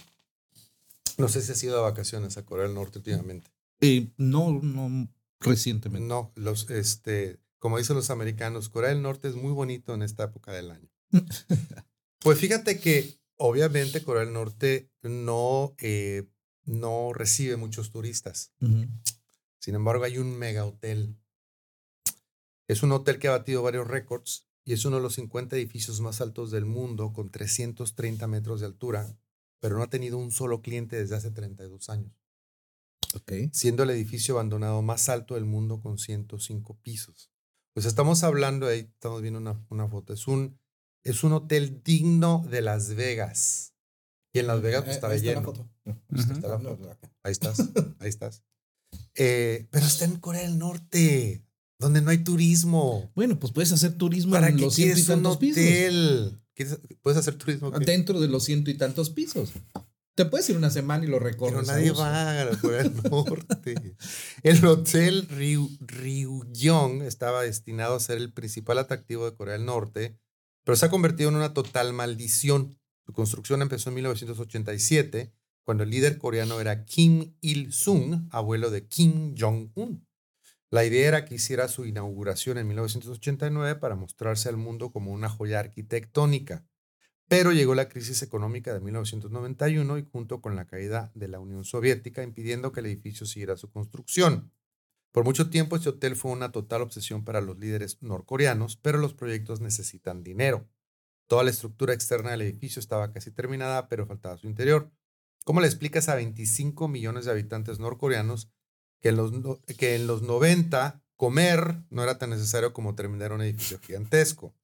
No sé si has ido de vacaciones a Corea del Norte últimamente. Eh, no, no recientemente. No, los este, como dicen los americanos, Corea del Norte es muy bonito en esta época del año. Pues fíjate que obviamente Corea del Norte no, eh, no recibe muchos turistas. Sin embargo, hay un mega hotel. Es un hotel que ha batido varios récords y es uno de los 50 edificios más altos del mundo con 330 metros de altura, pero no ha tenido un solo cliente desde hace 32 años, Ok. siendo el edificio abandonado más alto del mundo con 105 pisos. Pues estamos hablando, ahí estamos viendo una, una foto, es un, es un hotel digno de Las Vegas. Y en Las Vegas pues, estaba lleno. Ujú. Está la foto. Ahí estás, ahí estás. Eh, pero está en Corea del Norte, donde no hay turismo. Bueno, pues puedes hacer turismo ¿Para en qué los ciento y un tantos pisos. ¿Puedes hacer turismo? Dentro de los ciento y tantos pisos. Te puedes ir una semana y lo recorres. Pero a nadie va a Corea del Norte. El hotel Ryu, Ryugyong estaba destinado a ser el principal atractivo de Corea del Norte, pero se ha convertido en una total maldición. Su construcción empezó en 1987, cuando el líder coreano era Kim Il-sung, abuelo de Kim Jong-un. La idea era que hiciera su inauguración en 1989 para mostrarse al mundo como una joya arquitectónica. Pero llegó la crisis económica de 1991 y junto con la caída de la Unión Soviética impidiendo que el edificio siguiera su construcción. Por mucho tiempo este hotel fue una total obsesión para los líderes norcoreanos, pero los proyectos necesitan dinero. Toda la estructura externa del edificio estaba casi terminada, pero faltaba su interior. ¿Cómo le explicas a 25 millones de habitantes norcoreanos que en los, que en los 90 comer no era tan necesario como terminar un edificio gigantesco?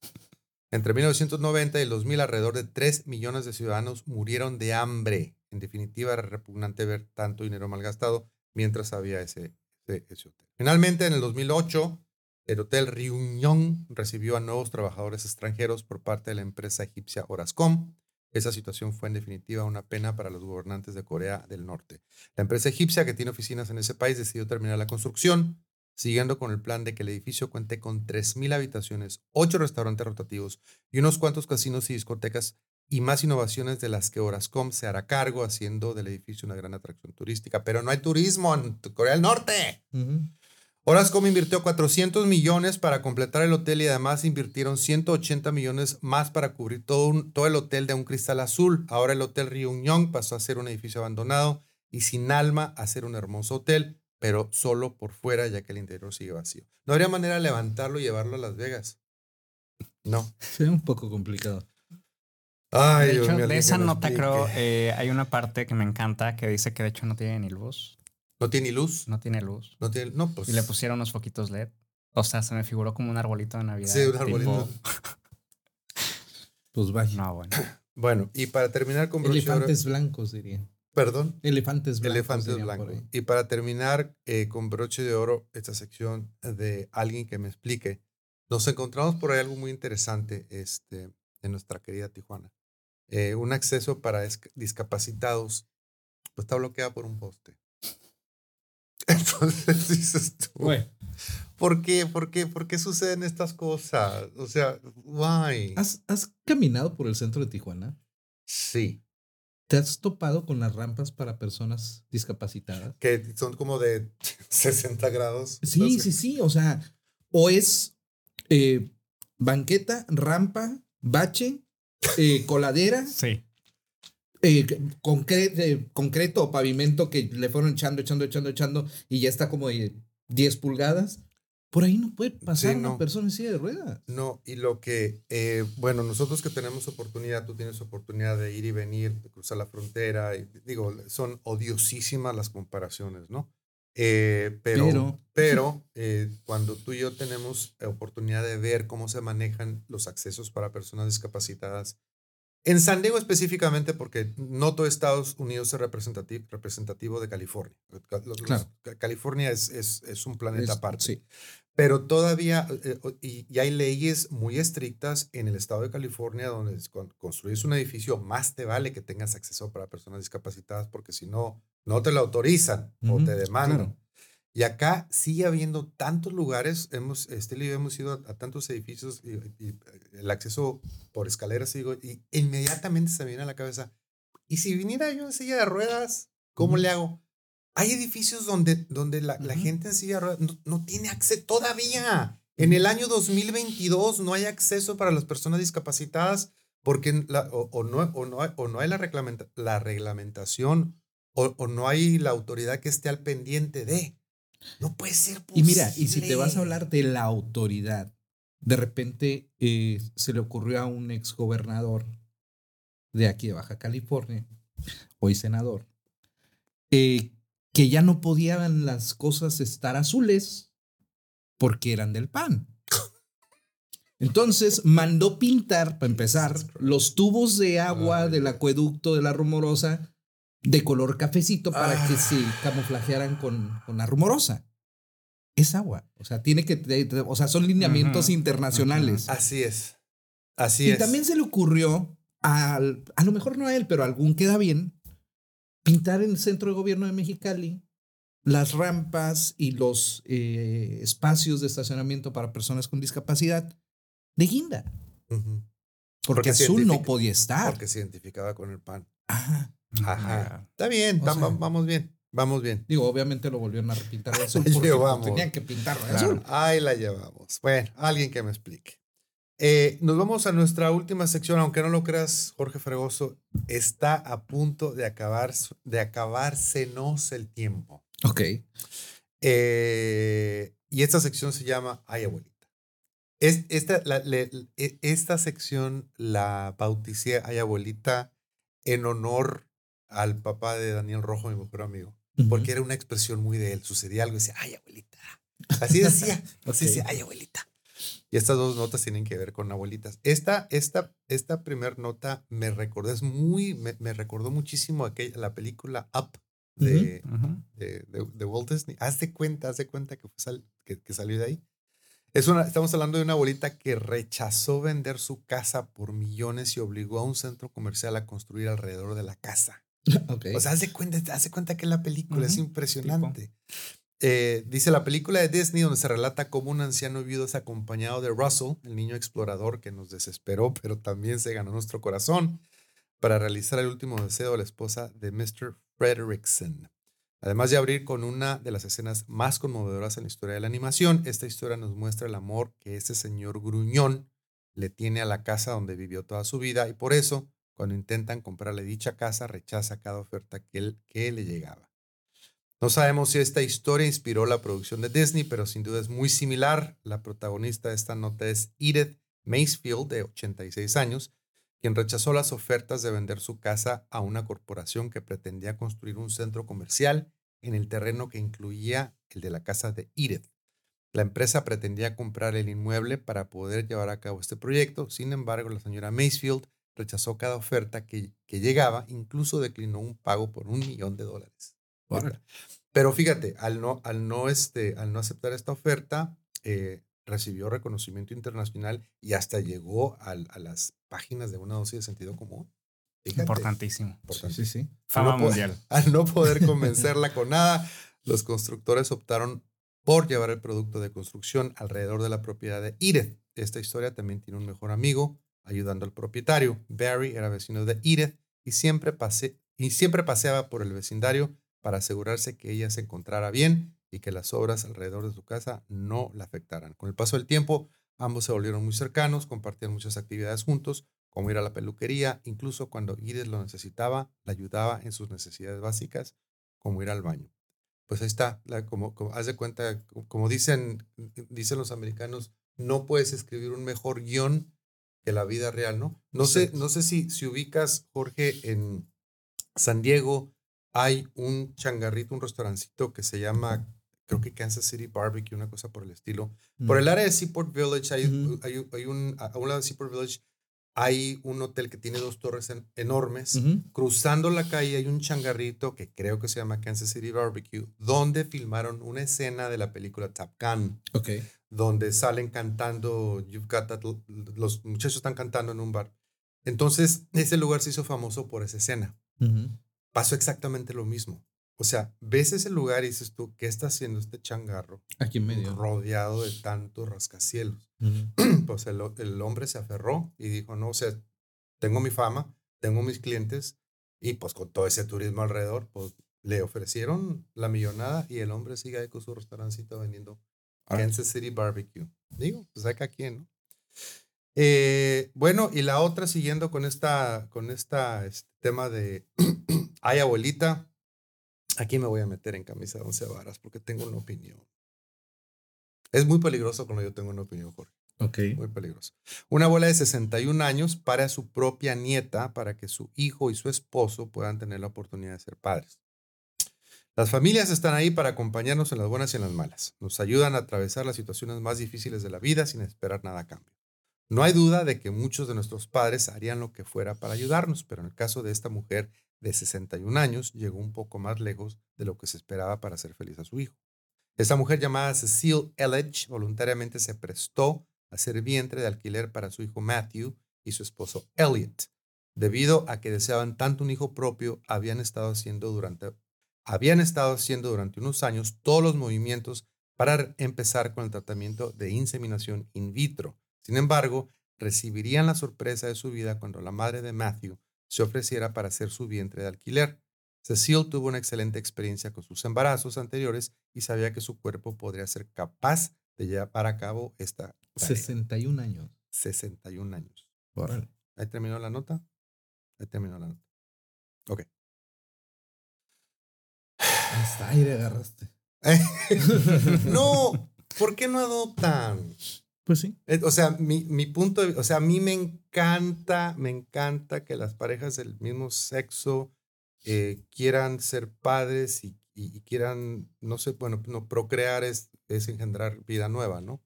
Entre 1990 y el 2000, alrededor de 3 millones de ciudadanos murieron de hambre. En definitiva, era repugnante ver tanto dinero malgastado mientras había ese, ese, ese hotel. Finalmente, en el 2008, el Hotel Reunion recibió a nuevos trabajadores extranjeros por parte de la empresa egipcia Orascom. Esa situación fue en definitiva una pena para los gobernantes de Corea del Norte. La empresa egipcia que tiene oficinas en ese país decidió terminar la construcción, siguiendo con el plan de que el edificio cuente con 3.000 habitaciones, 8 restaurantes rotativos y unos cuantos casinos y discotecas y más innovaciones de las que Orascom se hará cargo, haciendo del edificio una gran atracción turística. Pero no hay turismo en Corea del Norte. Orascom invirtió 400 millones para completar el hotel y además invirtieron 180 millones más para cubrir todo, todo el hotel de un cristal azul. Ahora el hotel Ryugyong pasó a ser un edificio abandonado y sin alma a ser un hermoso hotel, pero solo por fuera ya que el interior sigue vacío. No habría manera de levantarlo y llevarlo a Las Vegas. No. Sería un poco complicado. Ay, de Dios hecho, mío, de esa nota explique. creo, eh, hay una parte que me encanta que dice que de hecho no tiene ni luz. ¿No tiene luz? No tiene luz. No tiene, no, pues. Y le pusieron unos foquitos LED. O sea, se me figuró como un arbolito de Navidad. Sí, un tipo- arbolito. Pues vaya. No, bueno. Bueno, y para terminar con broche de oro- Elefantes blancos, dirían. Perdón. Elefantes blancos. Elefantes blancos. Y para terminar eh, con broche de oro, esta sección de alguien que me explique, nos encontramos por ahí algo muy interesante este, en nuestra querida Tijuana. Eh, un acceso para discapacitados pues, está bloqueada por un poste. Entonces dices tú, Bueno, ¿por qué? ¿Por qué? ¿Por qué suceden estas cosas? O sea, why? ¿has, has caminado por el centro de Tijuana? Sí, ¿Te has topado con las rampas para personas discapacitadas? que son como de 60 grados. Sí, No sé. sí, sí. O sea, o es eh, banqueta, rampa, bache, eh, coladera, Sí. Eh, concre- eh, concreto o pavimento que le fueron echando, echando, echando, echando y ya está como de 10 pulgadas. Por ahí no puede pasar Sí, una persona en silla de ruedas. No, y lo que, eh, bueno, nosotros que tenemos oportunidad, tú tienes oportunidad de ir y venir, de cruzar la frontera, y, digo, son odiosísimas las comparaciones, ¿no? Eh, pero, Pero- pero, eh, cuando tú y yo tenemos oportunidad de ver cómo se manejan los accesos para personas discapacitadas, en San Diego específicamente, porque no todo Estados Unidos es representativo, representativo de California. Los- los- Claro. California es, es, es un planeta Es- aparte. sí. Pero todavía, eh, y, y hay leyes muy estrictas en el estado de California donde cuando construyes un edificio, más te vale que tengas acceso para personas discapacitadas porque si no, no te lo autorizan o te demandan. claro. Y acá sigue habiendo tantos lugares, hemos, Estela y yo hemos ido a, a tantos edificios y, y el acceso por escaleras, digo, y inmediatamente se me viene a la cabeza, ¿y si viniera yo en silla de ruedas, cómo le hago? Hay edificios donde, donde la, gente en silla de ruedas no, no tiene acceso todavía. En el año 2022 no hay acceso para las personas discapacitadas porque la- o, o no, o, no hay, o no hay la, reglamenta- la reglamentación o, o no hay la autoridad que esté al pendiente de. No puede ser Y posible. mira, y si te vas a hablar de la autoridad, de repente eh, se le ocurrió a un exgobernador de aquí de Baja California, hoy senador, eh, que ya no podían las cosas estar azules porque eran del PAN. Entonces mandó pintar, para empezar, los tubos de agua del acueducto de la rumorosa de color cafecito para que Ah. se camuflajearan con, con la rumorosa. Es agua. O sea, tiene que. O sea, son lineamientos internacionales. Así es. Así Y es. también se le ocurrió, al, a lo mejor no a él, pero a algún queda bien, pintar en el centro de gobierno de Mexicali las rampas y los eh, espacios de estacionamiento para personas con discapacidad de guinda. Porque, Porque azul no podía estar. Porque se identificaba con el pan. Ajá. Ajá. Está bien, sea- vamos bien. Vamos bien. Digo, obviamente lo volvieron a repintar de azul porque llevamos. tenían que pintarlo de Claro. azul. Ahí la llevamos. Bueno, alguien que me explique. Eh, nos vamos a nuestra última sección, aunque no lo creas, Jorge Fregoso, está a punto de, acabar, de acabársenos el tiempo. Ok. Eh, y esta sección se llama Ay, abuelita. Es, esta, la- le- e- esta sección la bauticé Ay, abuelita en honor al papá de Daniel Rojo, mi mejor amigo, porque era una expresión muy de él. Sucedía algo y decía, ay, abuelita. Así decía, así Ok. decía, ay, abuelita. Y estas dos notas tienen que ver con abuelitas. Esta, esta, esta primera nota me recordó, es muy, me, me recordó muchísimo aquella, la película Up de, de, de- de Walt Disney. Haz de cuenta, haz de cuenta que, sal- que, que salió de ahí. Es una, estamos hablando de una abuelita que rechazó vender su casa por millones y obligó a un centro comercial a construir alrededor de la casa. O sea, hace cuenta, hace cuenta que la película es impresionante. Eh, dice la película de Disney donde se relata cómo un anciano viudo es acompañado de Russell, el niño explorador que nos desesperó, pero también se ganó nuestro corazón para realizar el último deseo de la esposa de Mr. Frederickson. Además de abrir con una de las escenas más conmovedoras en la historia de la animación, esta historia nos muestra el amor que este señor gruñón le tiene a la casa donde vivió toda su vida y por eso, cuando intentan comprarle dicha casa, rechaza cada oferta que, él, que le llegaba. No sabemos si esta historia inspiró la producción de Disney, pero sin duda es muy similar. La protagonista de esta nota es Edith Macefield, de 86 años, quien rechazó las ofertas de vender su casa a una corporación que pretendía construir un centro comercial en el terreno que incluía el de la casa de Edith. La empresa pretendía comprar el inmueble para poder llevar a cabo este proyecto. Sin embargo, la señora Macefield rechazó cada oferta que, que llegaba, incluso declinó un pago por un millón de dólares. Pero fíjate, al no, al no, este, al no aceptar esta oferta, eh, recibió reconocimiento internacional y hasta llegó al- a las páginas de una dosis de sentido común. Fíjate, Importantísimo. Sí, sí, sí. Fama No puedo- mundial. Al no poder convencerla con nada, los constructores optaron por llevar el producto de construcción alrededor de la propiedad de Edith. Esta historia también tiene un mejor amigo ayudando al propietario. Barry era vecino de Edith y siempre, pase, y siempre paseaba por el vecindario para asegurarse que ella se encontrara bien y que las obras alrededor de su casa no la afectaran. Con el paso del tiempo, ambos se volvieron muy cercanos, compartían muchas actividades juntos, como ir a la peluquería, incluso cuando Edith lo necesitaba, la ayudaba en sus necesidades básicas, como ir al baño. Pues ahí está, la- como, como haz de cuenta, co- como dicen, dicen los americanos, no puedes escribir un mejor guion que la vida real, ¿no? No sé, no sé si, si ubicas, Jorge, en San Diego hay un changarrito, un restaurancito que se llama, creo que Kansas City Barbecue, una cosa por el estilo. Por el área de Seaport Village hay, hay, hay un, a un lado de Seaport Village hay un hotel que tiene dos torres en- enormes. Cruzando la calle hay un changarrito que creo que se llama Kansas City Barbecue, donde filmaron una escena de la película Top Gun, Ok. Donde salen cantando, You've Got That, L- los muchachos están cantando en un bar. Entonces, ese lugar se hizo famoso por esa escena. Ujú. Pasó exactamente lo mismo. O sea, ves ese lugar y dices tú, ¿qué está haciendo este changarro Aquí en medio. rodeado de tantos rascacielos? Pues el, el hombre se aferró y dijo, no, o sea, tengo mi fama, tengo mis clientes y pues con todo ese turismo alrededor, pues le ofrecieron la millonada y el hombre sigue ahí con su restaurancito vendiendo. Kansas City Barbecue. Digo, pues acá quién, ¿no? Eh, bueno, y la otra siguiendo con esta, con esta este, tema de, ay abuelita, aquí me voy a meter en camisa de once varas porque tengo una opinión. Es muy peligroso cuando yo tengo una opinión, Jorge. Ok. Muy peligroso. Una abuela de 61 años para a su propia nieta para que su hijo y su esposo puedan tener la oportunidad de ser padres. Las familias están ahí para acompañarnos en las buenas y en las malas. Nos ayudan a atravesar las situaciones más difíciles de la vida sin esperar nada a cambio. No hay duda de que muchos de nuestros padres harían lo que fuera para ayudarnos, pero en el caso de esta mujer de 61 años llegó un poco más lejos de lo que se esperaba para hacer feliz a su hijo. Esta mujer llamada Cecile Elledge voluntariamente se prestó a ser vientre de alquiler para su hijo Matthew y su esposo Elliot. Debido a que deseaban tanto un hijo propio, habían estado haciendo durante, habían estado haciendo durante unos años todos los movimientos para empezar con el tratamiento de inseminación in vitro. Sin embargo, recibirían la sorpresa de su vida cuando la madre de Matthew se ofreciera para ser su vientre de alquiler. Cecile tuvo una excelente experiencia con sus embarazos anteriores y sabía que su cuerpo podría ser capaz de llevar a cabo esta tarea. 61 años. 61 años. Ahí terminó la nota. Ahí terminó la nota. Ok. Hasta aire agarraste. no, ¿por qué no adoptan? Pues sí. Eh, O sea, mi, mi punto, de- o sea, a mí me encanta, me encanta que las parejas del mismo sexo eh, quieran ser padres y, y- y quieran, no sé, bueno, no, procrear es, es engendrar vida nueva, ¿no?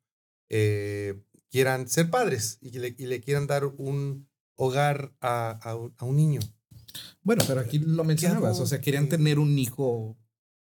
Eh, quieran ser padres y le, y le quieran dar un hogar a, a un niño. Bueno, pero aquí lo mencionabas. O sea, querían tener un hijo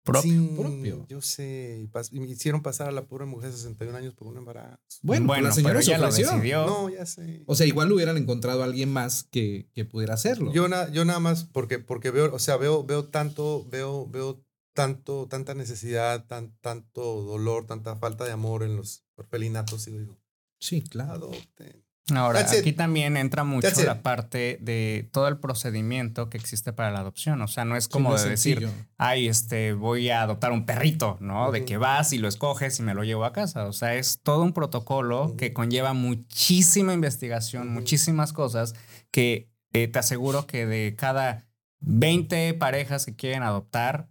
propio. Sí, propio. Yo sé. y pas- y me hicieron pasar a la pobre mujer 61 años por un embarazo. Bueno, pues la señora pero se lo. No, ya sé. O sea, igual hubieran encontrado a alguien más que, que pudiera hacerlo. Yo, na- yo nada más porque, porque veo, o sea, veo, veo tanto, veo, veo tanto, tanta necesidad, tan, tanto dolor, tanta falta de amor en los orfelinatos y digo, sí, claro. adopten. Ahora, That's it. aquí también entra mucho That's it. la parte de todo el procedimiento que existe para la adopción. O sea, no es como Sí, no es de decir, sencillo. ay, este, voy a adoptar un perrito, ¿no? De que vas y lo escoges y me lo llevo a casa. O sea, es todo un protocolo que conlleva muchísima investigación, muchísimas cosas que eh, te aseguro que de cada 20 parejas que quieren adoptar,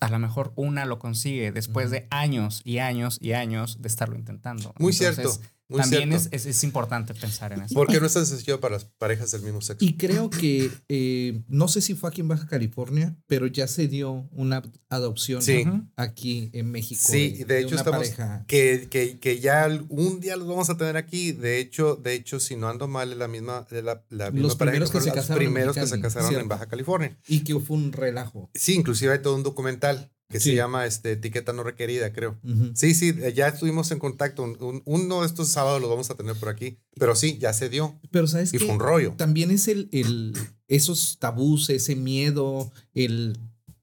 a lo mejor una lo consigue después de años y años y años de estarlo intentando. Muy Entonces, cierto. Muy también es, es, es importante pensar en eso. Porque no es tan sencillo para las parejas del mismo sexo. Y creo que, eh, no sé si fue aquí en Baja California, pero ya se dio una adopción Sí. Aquí en México. Sí, de hecho una estamos- pareja. que, que, que ya un día los vamos a tener aquí. De hecho, de hecho, si no ando mal, es la misma, la, la misma Los pareja primeros que se los casaron en primeros que se casaron en cierto. Baja California. Y que fue un relajo. Sí, inclusive hay todo un documental que Sí. se llama este, Etiqueta No Requerida, creo. Sí, sí, ya estuvimos en contacto. Un- un- uno de estos sábados los vamos a tener por aquí. Pero sí, ya se dio. Pero sabes Y que fue un rollo. también es el, el, esos tabús, ese miedo, el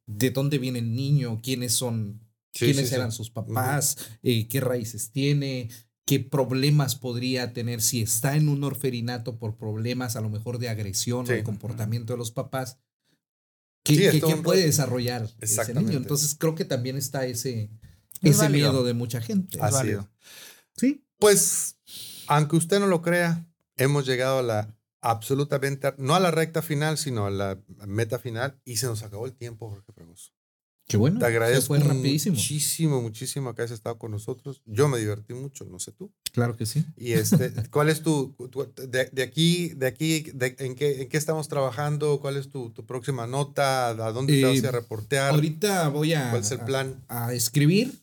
de dónde viene el niño, quiénes son, Sí, quiénes sí, eran sus papás, eh, qué raíces tiene, qué problemas podría tener si está en un orferinato por problemas a lo mejor de agresión o de comportamiento de los papás. ¿Qué, Sí, es qué- todo qué un puede desarrollar ese niño? Entonces creo que también está ese, Es ese válido. miedo de mucha gente. Así válido. es. Sí. Pues, aunque usted no lo crea, hemos llegado a la absolutamente, no a la recta final, sino a la meta final y se nos acabó el tiempo, Jorge Fregoso. Qué bueno. Te se agradezco fue rapidísimo. muchísimo, muchísimo que hayas estado con nosotros. Yo me divertí mucho, no sé tú. Claro que sí. Y este, ¿cuál es tu, tu- de, de aquí, de aquí, de- en, qué, en qué estamos trabajando? ¿Cuál es tu, tu próxima nota? ¿A dónde te Eh, vas a reportear? Ahorita voy a, ¿Cuál es el a- plan? a escribir.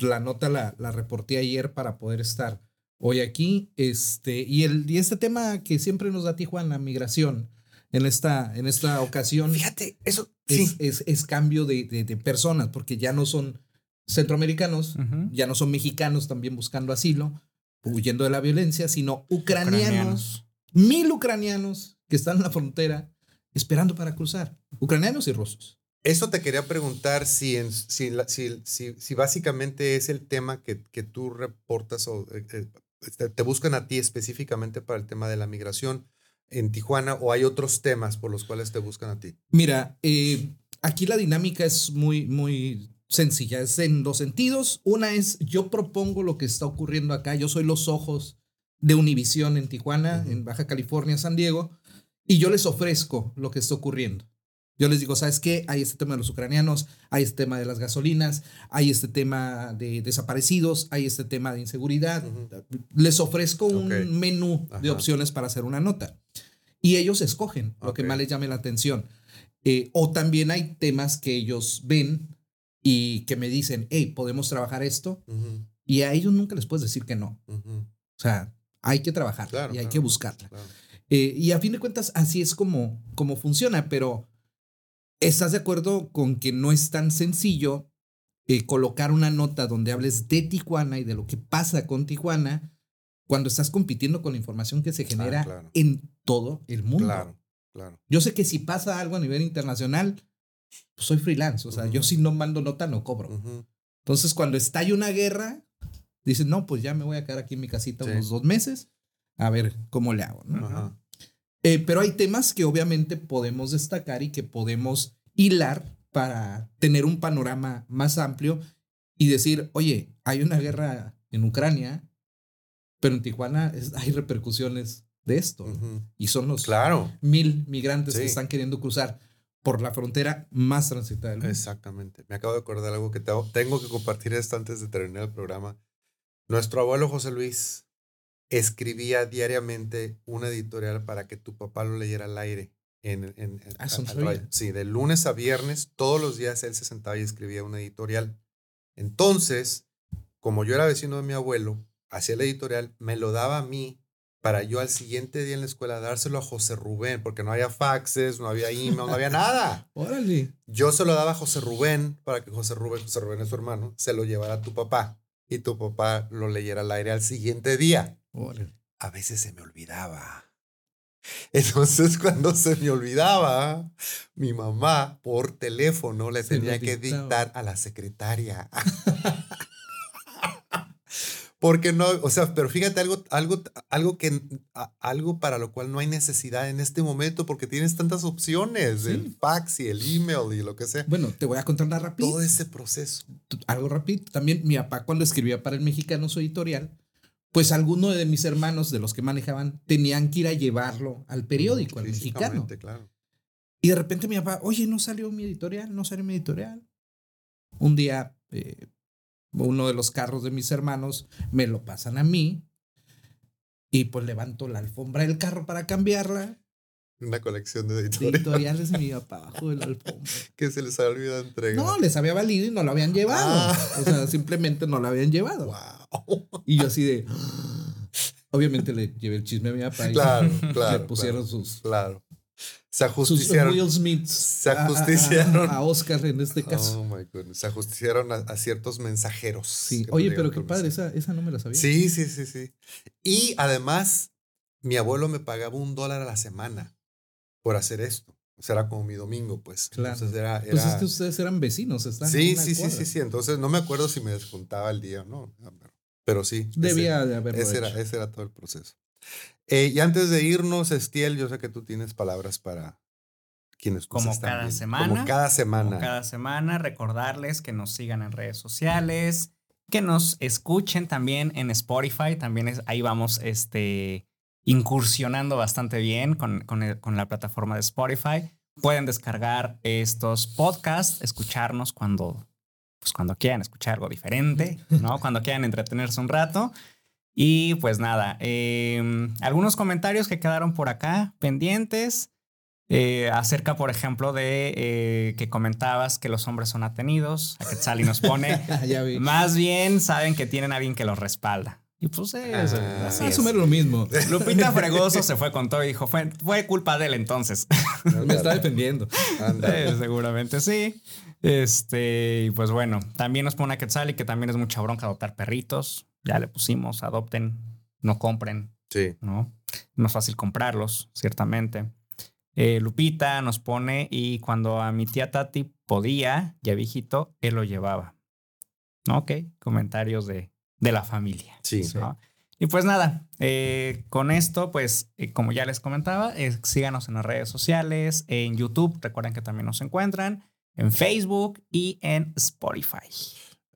La nota la, la reporté ayer para poder estar hoy aquí. Este, y, el, y este tema que siempre nos da Tijuana, migración, en esta, en esta ocasión Fíjate, eso es, sí. es, es cambio de, de- de personas, porque ya no son centroamericanos, ya no son mexicanos también buscando asilo, huyendo de la violencia, sino ucranianos, Ucranianos. mil ucranianos que están en la frontera esperando para cruzar, ucranianos y rusos. Eso te quería preguntar si, en- si, la- si, si, si básicamente es el tema que, que tú reportas o eh, eh, te, te buscan a ti específicamente para el tema de la migración en Tijuana o hay otros temas por los cuales te buscan a ti. Mira, eh, aquí la dinámica es muy, muy sencilla. Es en dos sentidos. Una es, yo propongo lo que está ocurriendo acá. Yo soy los ojos de Univisión en Tijuana, en Baja California, San Diego, y yo les ofrezco lo que está ocurriendo. Yo les digo, ¿sabes qué? Hay este tema de los ucranianos, hay este tema de las gasolinas, hay este tema de desaparecidos, hay este tema de inseguridad. Ujú. Les ofrezco un Ok. menú de Ajá. opciones para hacer una nota. Y ellos escogen lo que más les llame la atención. Eh, o también hay temas que ellos ven y que me dicen, hey, podemos trabajar esto. Ujú, Y a ellos nunca les puedes decir que no. ujú. O sea, hay que trabajar Claro, y hay claro, que buscarla. claro. Eh, y a fin de cuentas, así es como, como funciona, pero ¿estás de acuerdo con que no es tan sencillo eh, colocar una nota donde hables de Tijuana y de lo que pasa con Tijuana cuando estás compitiendo con la información que se genera Ah, claro. en todo el mundo? Claro, claro. Yo sé que si pasa algo a nivel internacional, pues soy freelance, o sea, yo si no mando nota no cobro. Entonces, cuando estalla una guerra, dices, no, pues ya me voy a quedar aquí en mi casita Sí. unos dos meses a ver cómo le hago. ¿no? Eh, pero hay temas que obviamente podemos destacar y que podemos hilar para tener un panorama más amplio y decir, oye, hay una guerra en Ucrania, pero en Tijuana es- hay repercusiones de esto. Y son los Claro, mil migrantes que están queriendo cruzar por la frontera más transitada del mundo. exactamente. Me acabo de acordar algo que te- tengo que compartir esto antes de terminar el programa. Nuestro abuelo José Luis escribía diariamente una editorial para que tu papá lo leyera al aire. En, en- en- Ah, al. Sí, de lunes a viernes, todos los días él se sentaba y escribía una editorial. Entonces, como yo era vecino de mi abuelo, hacía la editorial, me lo daba a mí para yo al siguiente día en la escuela dárselo a José Rubén, porque no había faxes, no había email, no había nada. Órale. Yo se lo daba a José Rubén para que José Rubén, José Rubén es su hermano, se lo llevara a tu papá y tu papá lo leyera al aire al siguiente día. Órale. A veces se me olvidaba. Entonces, cuando se me olvidaba, mi mamá por teléfono le Se tenía que dictar a la secretaria. Porque no, o sea, pero fíjate algo, algo, algo que, algo para lo cual no hay necesidad en este momento, porque tienes tantas opciones, el fax y el email y lo que sea. Bueno, te voy a contar una rápido. Todo ese proceso. algo rápido. También mi papá cuando escribía para el mexicano su editorial, pues alguno de mis hermanos de los que manejaban tenían que ir a llevarlo al periódico, al mexicano. Claro. Y de repente mi papá, oye, no salió mi editorial, no salió mi editorial. Un día, eh, uno de los carros de mis hermanos me lo pasan a mí y pues levanto la alfombra del carro para cambiarla. Una colección de De editoriales editoriales mi papá abajo de la alfombra. que se les ha olvidado entregar. No, les había valido y no lo habían llevado. Ah. O sea, simplemente no lo habían llevado. Wow. Y yo así de. Obviamente le llevé el chisme a mi papá y Claro, le claro. pusieron claro, sus, Claro. Se sus ajusticiaron. Will Smiths. Se a- ajusticiaron. A, a Oscar en este caso. Oh my goodness. Se ajusticiaron a, a ciertos mensajeros. sí. Oye, pero qué padre, esa, esa no me la sabía. Sí, sí, sí, sí. Y además, mi abuelo me pagaba un dólar a la semana por hacer esto. O sea, era como mi domingo, pues. Claro. Entonces era. Pues es era- que ustedes eran vecinos, están. sí, sí, sí, sí, sí. Entonces no me acuerdo si me descontaba el día o no. Pero sí. ese- Debía de haberlo Ese hecho. era, ese era todo el proceso. Eh, y antes de irnos, Estiel, yo sé que tú tienes palabras para quienes Como están cada viendo. semana. Como cada Como semana. cada semana, recordarles que nos sigan en redes sociales, que nos escuchen también en Spotify. También es, ahí vamos este, incursionando bastante bien con, con el- con la plataforma de Spotify. Pueden descargar estos podcasts, escucharnos cuando, pues cuando quieran escuchar algo diferente, ¿no? cuando quieran entretenerse un rato. Y pues nada, eh, algunos comentarios que quedaron por acá pendientes. eh, acerca, por ejemplo, de eh, que comentabas que los hombres son atenidos. A Quetzali nos pone. ya vi. Más bien saben que tienen a alguien que los respalda. Y pues eso, Ah. así es. lo mismo. Lupita Fregoso se fue con todo y dijo, fue, fue culpa de él entonces. Me está defendiendo. Eh, seguramente sí. Este, y pues bueno, también nos pone a Quetzali que también es mucha bronca adoptar perritos. Ya le pusimos, adopten, no compren, Sí. ¿no? No es fácil comprarlos, ciertamente. Eh, Lupita nos pone y cuando a mi tía Tati podía, ya viejito, él lo llevaba. Ok, comentarios de, de la familia. Sí. ¿no? Y pues nada, eh, con esto, pues eh, como ya les comentaba, eh, síganos en las redes sociales, en YouTube, recuerden que también nos encuentran, en Facebook y en Spotify.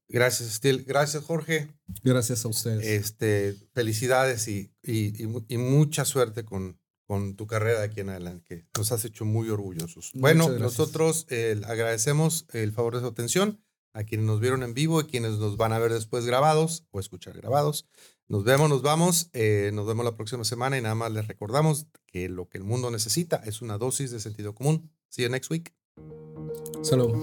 Gracias, Estiel. Gracias, Jorge. Gracias a ustedes. Este, felicidades y, y, y mu- y mucha suerte con, con tu carrera de aquí en adelante, que nos has hecho muy orgullosos. Bueno, nosotros eh, agradecemos el favor de su atención a quienes nos vieron en vivo y quienes nos van a ver después grabados o escuchar grabados. Nos vemos, nos vamos, eh, nos vemos la próxima semana y nada más les recordamos que lo que el mundo necesita es una dosis de sentido común. See you next week. Salud.